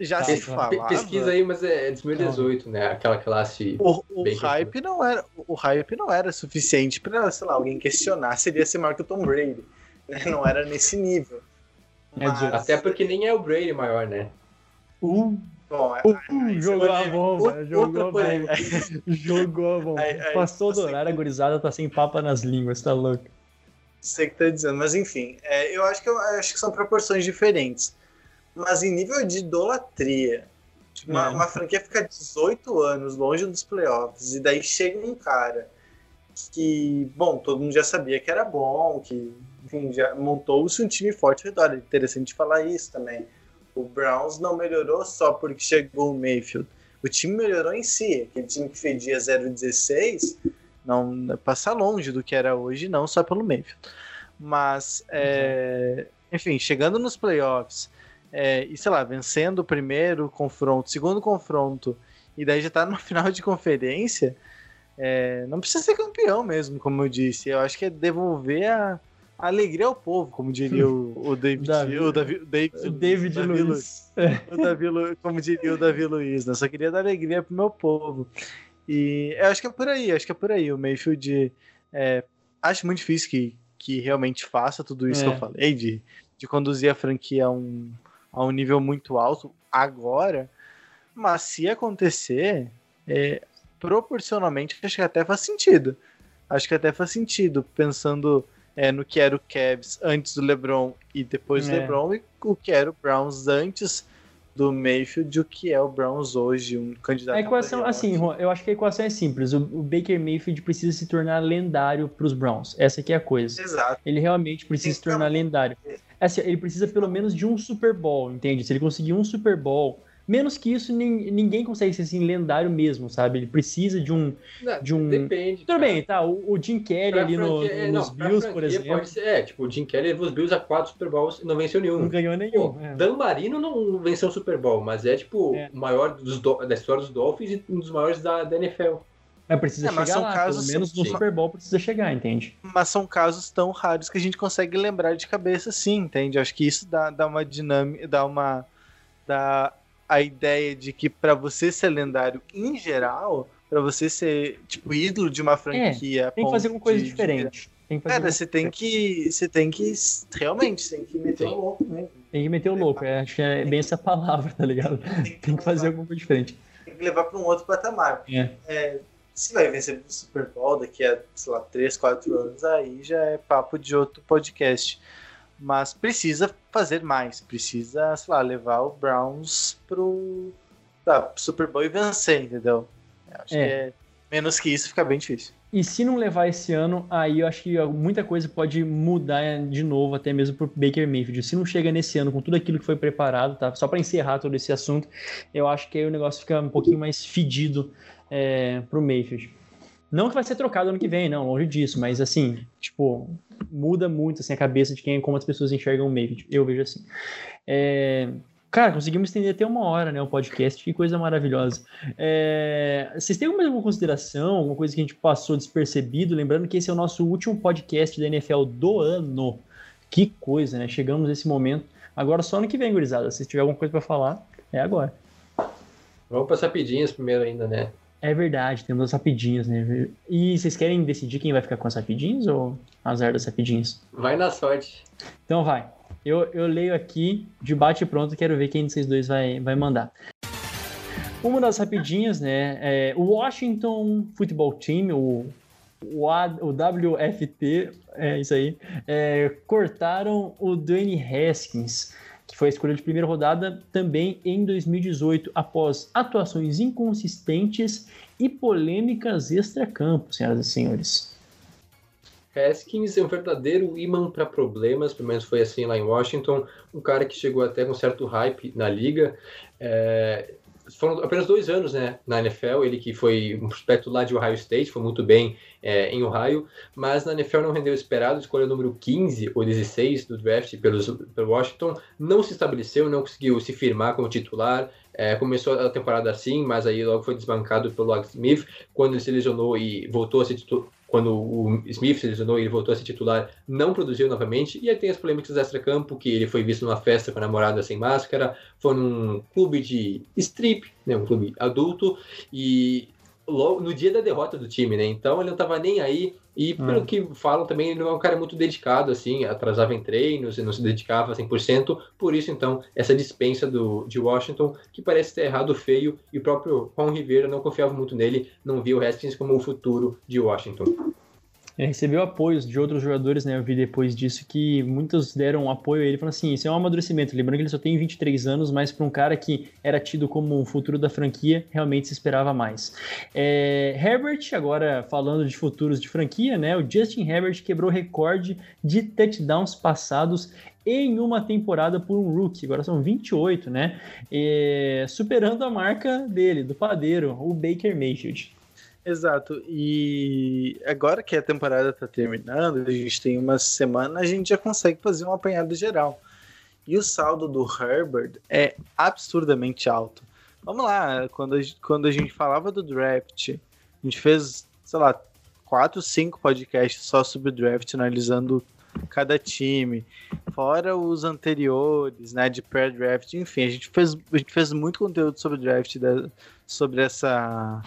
Já tá, se falava. Pesquisa aí, mas é 2018, né? Aquela classe. O, o hype não era, o hype não era suficiente para, sei lá, alguém questionar se ele ia ser maior que o Tom Brady. Né? Não era nesse nível. É mas... Até porque nem é o Brady maior, né? Uh. Bom, uh, jogou a bomba, jogou a bomba. jogou a bomba. Passou do horário, a gurizada tá sem papa nas línguas, tá louco. Sei que tá dizendo, mas enfim, é, eu, acho que, eu acho que são proporções diferentes. Mas em nível de idolatria, tipo, uma, é. uma franquia fica 18 anos longe dos playoffs, e daí chega um cara que, bom, todo mundo já sabia que era bom, que, enfim, já montou-se um time forte ao redor. É interessante falar isso também o Browns não melhorou só porque chegou o Mayfield. O time melhorou em si. Aquele time que fedia 0-16 não passa longe do que era hoje, não só pelo Mayfield. Mas, é, enfim, chegando nos playoffs é, e sei lá, vencendo o primeiro confronto, segundo confronto, e daí já tá no final de conferência, é, não precisa ser campeão mesmo, como eu disse. Eu acho que é devolver a alegria ao povo, como diria o, o David, Davi, o Davi, David, David Davi Luiz. O Davi, como diria o Davi Luiz, né? Só queria dar alegria pro meu povo. E eu acho que é por aí, acho que é por aí. O Mayfield é, acho muito difícil que, que realmente faça tudo isso é. que eu é. falei, de, de conduzir a franquia a um, a um nível muito alto agora, mas se acontecer, é, proporcionalmente, acho que até faz sentido. Acho que até faz sentido, pensando é, no que era o Cavs antes do LeBron e depois do é. LeBron, e o que era o Browns antes do Mayfield, o que é o Browns hoje, um candidato. A equação, assim, eu acho que a equação é simples. O, o Baker Mayfield precisa se tornar lendário para os Browns. Essa aqui é a coisa. Exato. Ele realmente precisa então, se tornar lendário. Assim, ele precisa pelo menos de um Super Bowl, entende? Se ele conseguir um Super Bowl Menos que isso, ninguém consegue ser assim lendário mesmo, sabe? Ele precisa de um. Não, de um... Depende. Tudo cara. bem, tá. O, o Jim Kelly pra ali no, é, nos não, Bills, por exemplo. Ser, é, tipo, o Jim Kelly levou os Bills a quatro Super Bowls e não venceu nenhum. Não ganhou nenhum. Pô, é. Dan Marino não venceu um Super Bowl, mas é, tipo, é. o maior dos, da história dos Dolphins e um dos maiores da, da NFL. Mas precisa é, mas chegar lá, casos, pelo menos no sim. Super Bowl precisa chegar, entende? Mas são casos tão raros que a gente consegue lembrar de cabeça, sim, entende? Acho que isso dá, dá uma dinâmica, dá uma... dá a ideia de que para você ser lendário em geral, pra você ser, tipo, ídolo de uma franquia. a Tem que fazer alguma coisa de- de- diferente. Tem que fazer Cara, você tem que. Você tem que. Realmente, você tem que meter o louco, né? tem que meter o louco. é, acho que é bem essa palavra, tá ligado? Tem que fazer alguma coisa diferente. Tem que levar pra um outro patamar. É. É, se vai vencer o Super Bowl daqui a, sei lá, 3, 4 anos, aí já é papo de outro podcast. Mas precisa fazer mais. Precisa, sei lá, levar o Browns pro, tá, Super Bowl e vencer, entendeu? Eu Acho É. que é, menos que isso fica bem difícil. E se não levar esse ano, aí eu acho que muita coisa pode mudar de novo, até mesmo pro Baker Mayfield. Se não chega nesse ano com tudo aquilo que foi preparado, tá? Só para encerrar todo esse assunto, eu acho que aí o negócio fica um pouquinho mais fedido é, pro Mayfield. Não que vai ser trocado ano que vem, não, longe disso, mas assim, tipo, muda muito assim, a cabeça de quem, como as pessoas enxergam o Mayfield. Eu vejo assim. É, Cara, conseguimos estender até uma hora, né? O podcast, que coisa maravilhosa. É, Vocês têm alguma consideração, alguma coisa que a gente passou despercebido? Lembrando que esse é o nosso último podcast da NFL do ano. Que coisa, né? Chegamos nesse momento. Agora só ano que vem, gurizada. Se tiver alguma coisa pra falar, é agora. Vamos para rapidinhas primeiro ainda, né? É verdade, temos as rapidinhas, né? E vocês querem decidir quem vai ficar com as rapidinhas ou azar das rapidinhas? Vai na sorte. Então vai. Eu, eu leio aqui, de bate pronto, quero ver quem desses dois vai, vai mandar. Uma das rapidinhas, né? É, o Washington Football Team, o, o, A- o WFT, é isso aí, é, cortaram o Dwayne Haskins, que foi a escolha de primeira rodada também em 2018, após atuações inconsistentes e polêmicas extra-campo, senhoras e senhores. Haskins é um verdadeiro imã para problemas, pelo menos foi assim lá em Washington. Um cara que chegou até com certo hype na liga. É, foram apenas dois anos né, na NFL, ele que foi um prospecto lá de Ohio State, foi muito bem é, em Ohio, mas na NFL não rendeu o esperado, escolha número 15 ou 16 do draft pelos, pelo Washington, não se estabeleceu, não conseguiu se firmar como titular, é, começou a temporada assim, mas aí logo foi desbancado pelo Alex Smith, quando ele se lesionou e voltou a ser titular, quando o Smith se lesionou e ele voltou a ser titular, não produziu novamente. E aí tem as polêmicas extra-campo, que ele foi visto numa festa com a namorada sem máscara, foi num clube de strip, né, um clube adulto, e logo no dia da derrota do time, né? Então ele não tava nem aí. E pelo Hum. que falam também, ele não é um cara muito dedicado, assim, atrasava em treinos e não se dedicava 100%. Por isso, então, essa dispensa do, de Washington, que parece ter errado feio, e o próprio Juan Rivera não confiava muito nele, não via o Haskins como o futuro de Washington. Ele recebeu apoios de outros jogadores, né? Eu vi depois disso que muitos deram apoio a ele, falando assim: isso é um amadurecimento. Lembrando que ele só tem 23 anos, mas para um cara que era tido como um futuro da franquia, realmente se esperava mais. É, Herbert, agora falando de futuros de franquia, né? O Justin Herbert quebrou recorde de touchdowns passados em uma temporada por um rookie. Agora são 28, né? É, superando a marca dele, do padeiro, o Baker Mayfield. Exato. E agora que a temporada tá terminando, a gente tem uma semana, a gente já consegue fazer um apanhado geral. E o saldo do Herbert é absurdamente alto. Vamos lá, quando a, gente- quando a gente falava do draft, a gente fez, sei lá, quatro, cinco podcasts só sobre o draft, analisando cada time, fora os anteriores, né, de pré-draft, enfim, a gente fez, a gente fez muito conteúdo sobre draft, da- sobre essa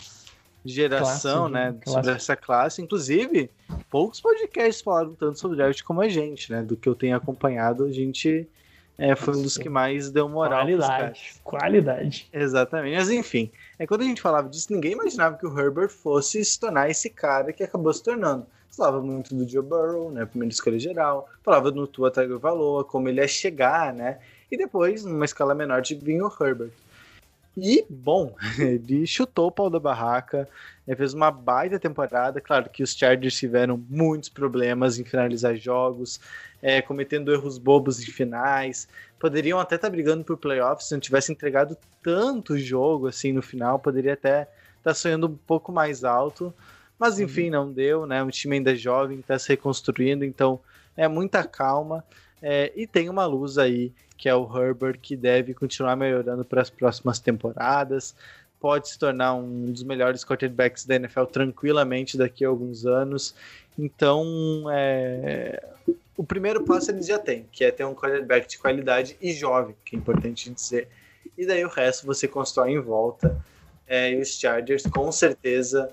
geração, Classe, né, né? sobre Classe. essa classe, inclusive, poucos podcasts falaram tanto sobre draft como a gente, né, do que eu tenho acompanhado, a gente é, foi um dos que mais deu moral. Qualidade. Qualidade. Exatamente. Mas enfim, é quando a gente falava disso, ninguém imaginava que o Herbert fosse se tornar esse cara que acabou se tornando. Falava muito do Joe Burrow, né? Primeira escolha geral. Falava do Tua Tagovailoa, como ele ia chegar, né? E depois, numa escala menor, de vinha o Herbert. E, bom, ele chutou o pau da barraca, fez uma baita temporada. Claro que os Chargers tiveram muitos problemas em finalizar jogos, é, cometendo erros bobos em finais. Poderiam até estar brigando por playoffs se não tivesse entregado tanto jogo assim no final. Poderia até estar sonhando um pouco mais alto. Mas enfim, não deu, né? Um time ainda jovem, está se reconstruindo, então é muita calma. É, e tem uma luz aí, que é o Herbert, que deve continuar melhorando para as próximas temporadas. Pode se tornar um dos melhores quarterbacks da NFL tranquilamente daqui a alguns anos. Então, é, o primeiro passo eles já têm, que é ter um quarterback de qualidade e jovem, que é importante dizer. E daí o resto você constrói em volta. É, e os Chargers, com certeza,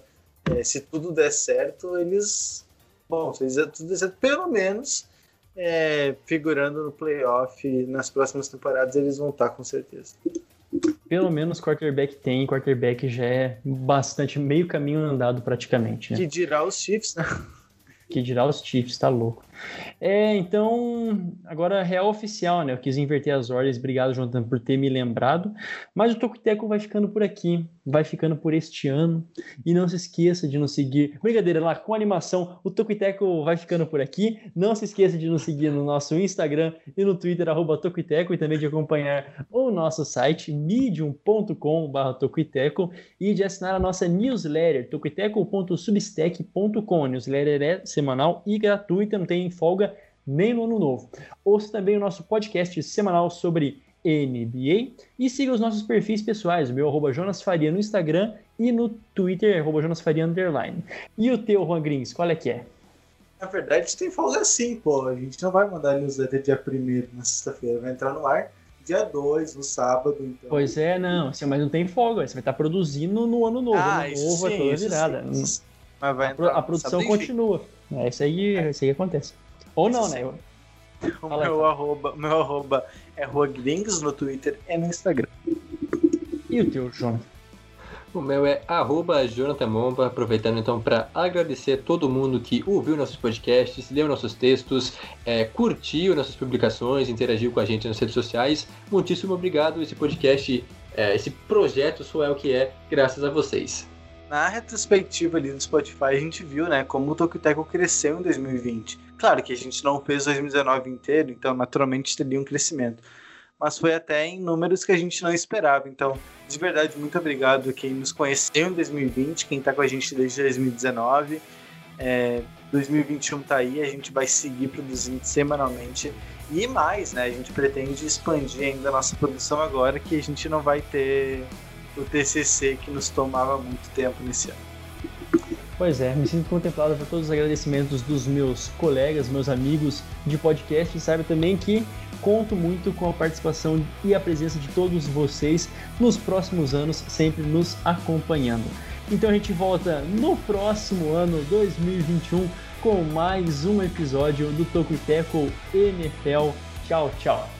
é, se tudo der certo, eles. Bom, se tudo der certo, pelo menos é, figurando no playoff nas próximas temporadas, eles vão estar com certeza. Pelo menos quarterback tem, quarterback já é bastante meio caminho andado praticamente. Né? Que dirá os Chiefs, né? Que dirá os Chiefs, tá louco. É, então, agora real oficial, né? Eu quis inverter as ordens. Obrigado, Jonathan, por ter me lembrado. Mas o Tocoteco vai ficando por aqui, vai ficando por este ano. E não se esqueça de nos seguir. Brincadeira lá, com animação, o Tocoteco vai ficando por aqui. Não se esqueça de nos seguir no nosso Instagram e no Twitter, arroba Tocoteco, e também de acompanhar o nosso site, medium.com.br Tocoteco, e de assinar a nossa newsletter, tocoteco.substack.com. Newsletter é semanal e gratuita, não tem folga nem no ano novo. Ouça também o nosso podcast semanal sobre NBA e siga os nossos perfis pessoais, o meu arroba Jonas Faria no Instagram e no Twitter, arroba Jonas Faria underline. E o teu, Juan Grins, qual é que é? Na verdade, tem folga sim, pô. A gente não vai mandar newsletter dia 1 na sexta-feira, vai entrar no ar dia 2, no sábado. Então... Pois é, não, assim, mas não tem folga, você vai estar produzindo no ano novo. Ah, ano novo sim, é toda virada. sim. Mas vai A, entrar a produção sábado, continua. É isso aí, é isso aí que acontece. Ou não, né? O Fala aí, meu fala. arroba, meu arroba é Ruagrings no Twitter e no Instagram. E o teu, Jonas? O meu é arroba Jonathan Momba, aproveitando então para agradecer a todo mundo que ouviu nossos podcasts, leu nossos textos, é, curtiu nossas publicações, interagiu com a gente nas redes sociais. Muitíssimo obrigado. Esse podcast, é, esse projeto só é o que é, graças a vocês. Na retrospectiva ali do Spotify, a gente viu, né, como o Tokuteco cresceu em 2020. Claro que a gente não fez 2019 inteiro, então naturalmente teria um crescimento. Mas foi até em números que a gente não esperava. Então, de verdade, muito obrigado quem nos conheceu em 2020, quem está com a gente desde 2019. É, 2021 tá aí, a gente vai seguir produzindo semanalmente. E mais, né? A gente pretende expandir ainda a nossa produção agora que a gente não vai ter o TCC que nos tomava muito tempo nesse ano. Pois é, me sinto contemplado por todos os agradecimentos dos meus colegas, meus amigos de podcast. E saiba também que conto muito com a participação e a presença de todos vocês nos próximos anos, sempre nos acompanhando. Então a gente volta no próximo ano, 2021, com mais um episódio do Toco e Teco NFL. Tchau, tchau.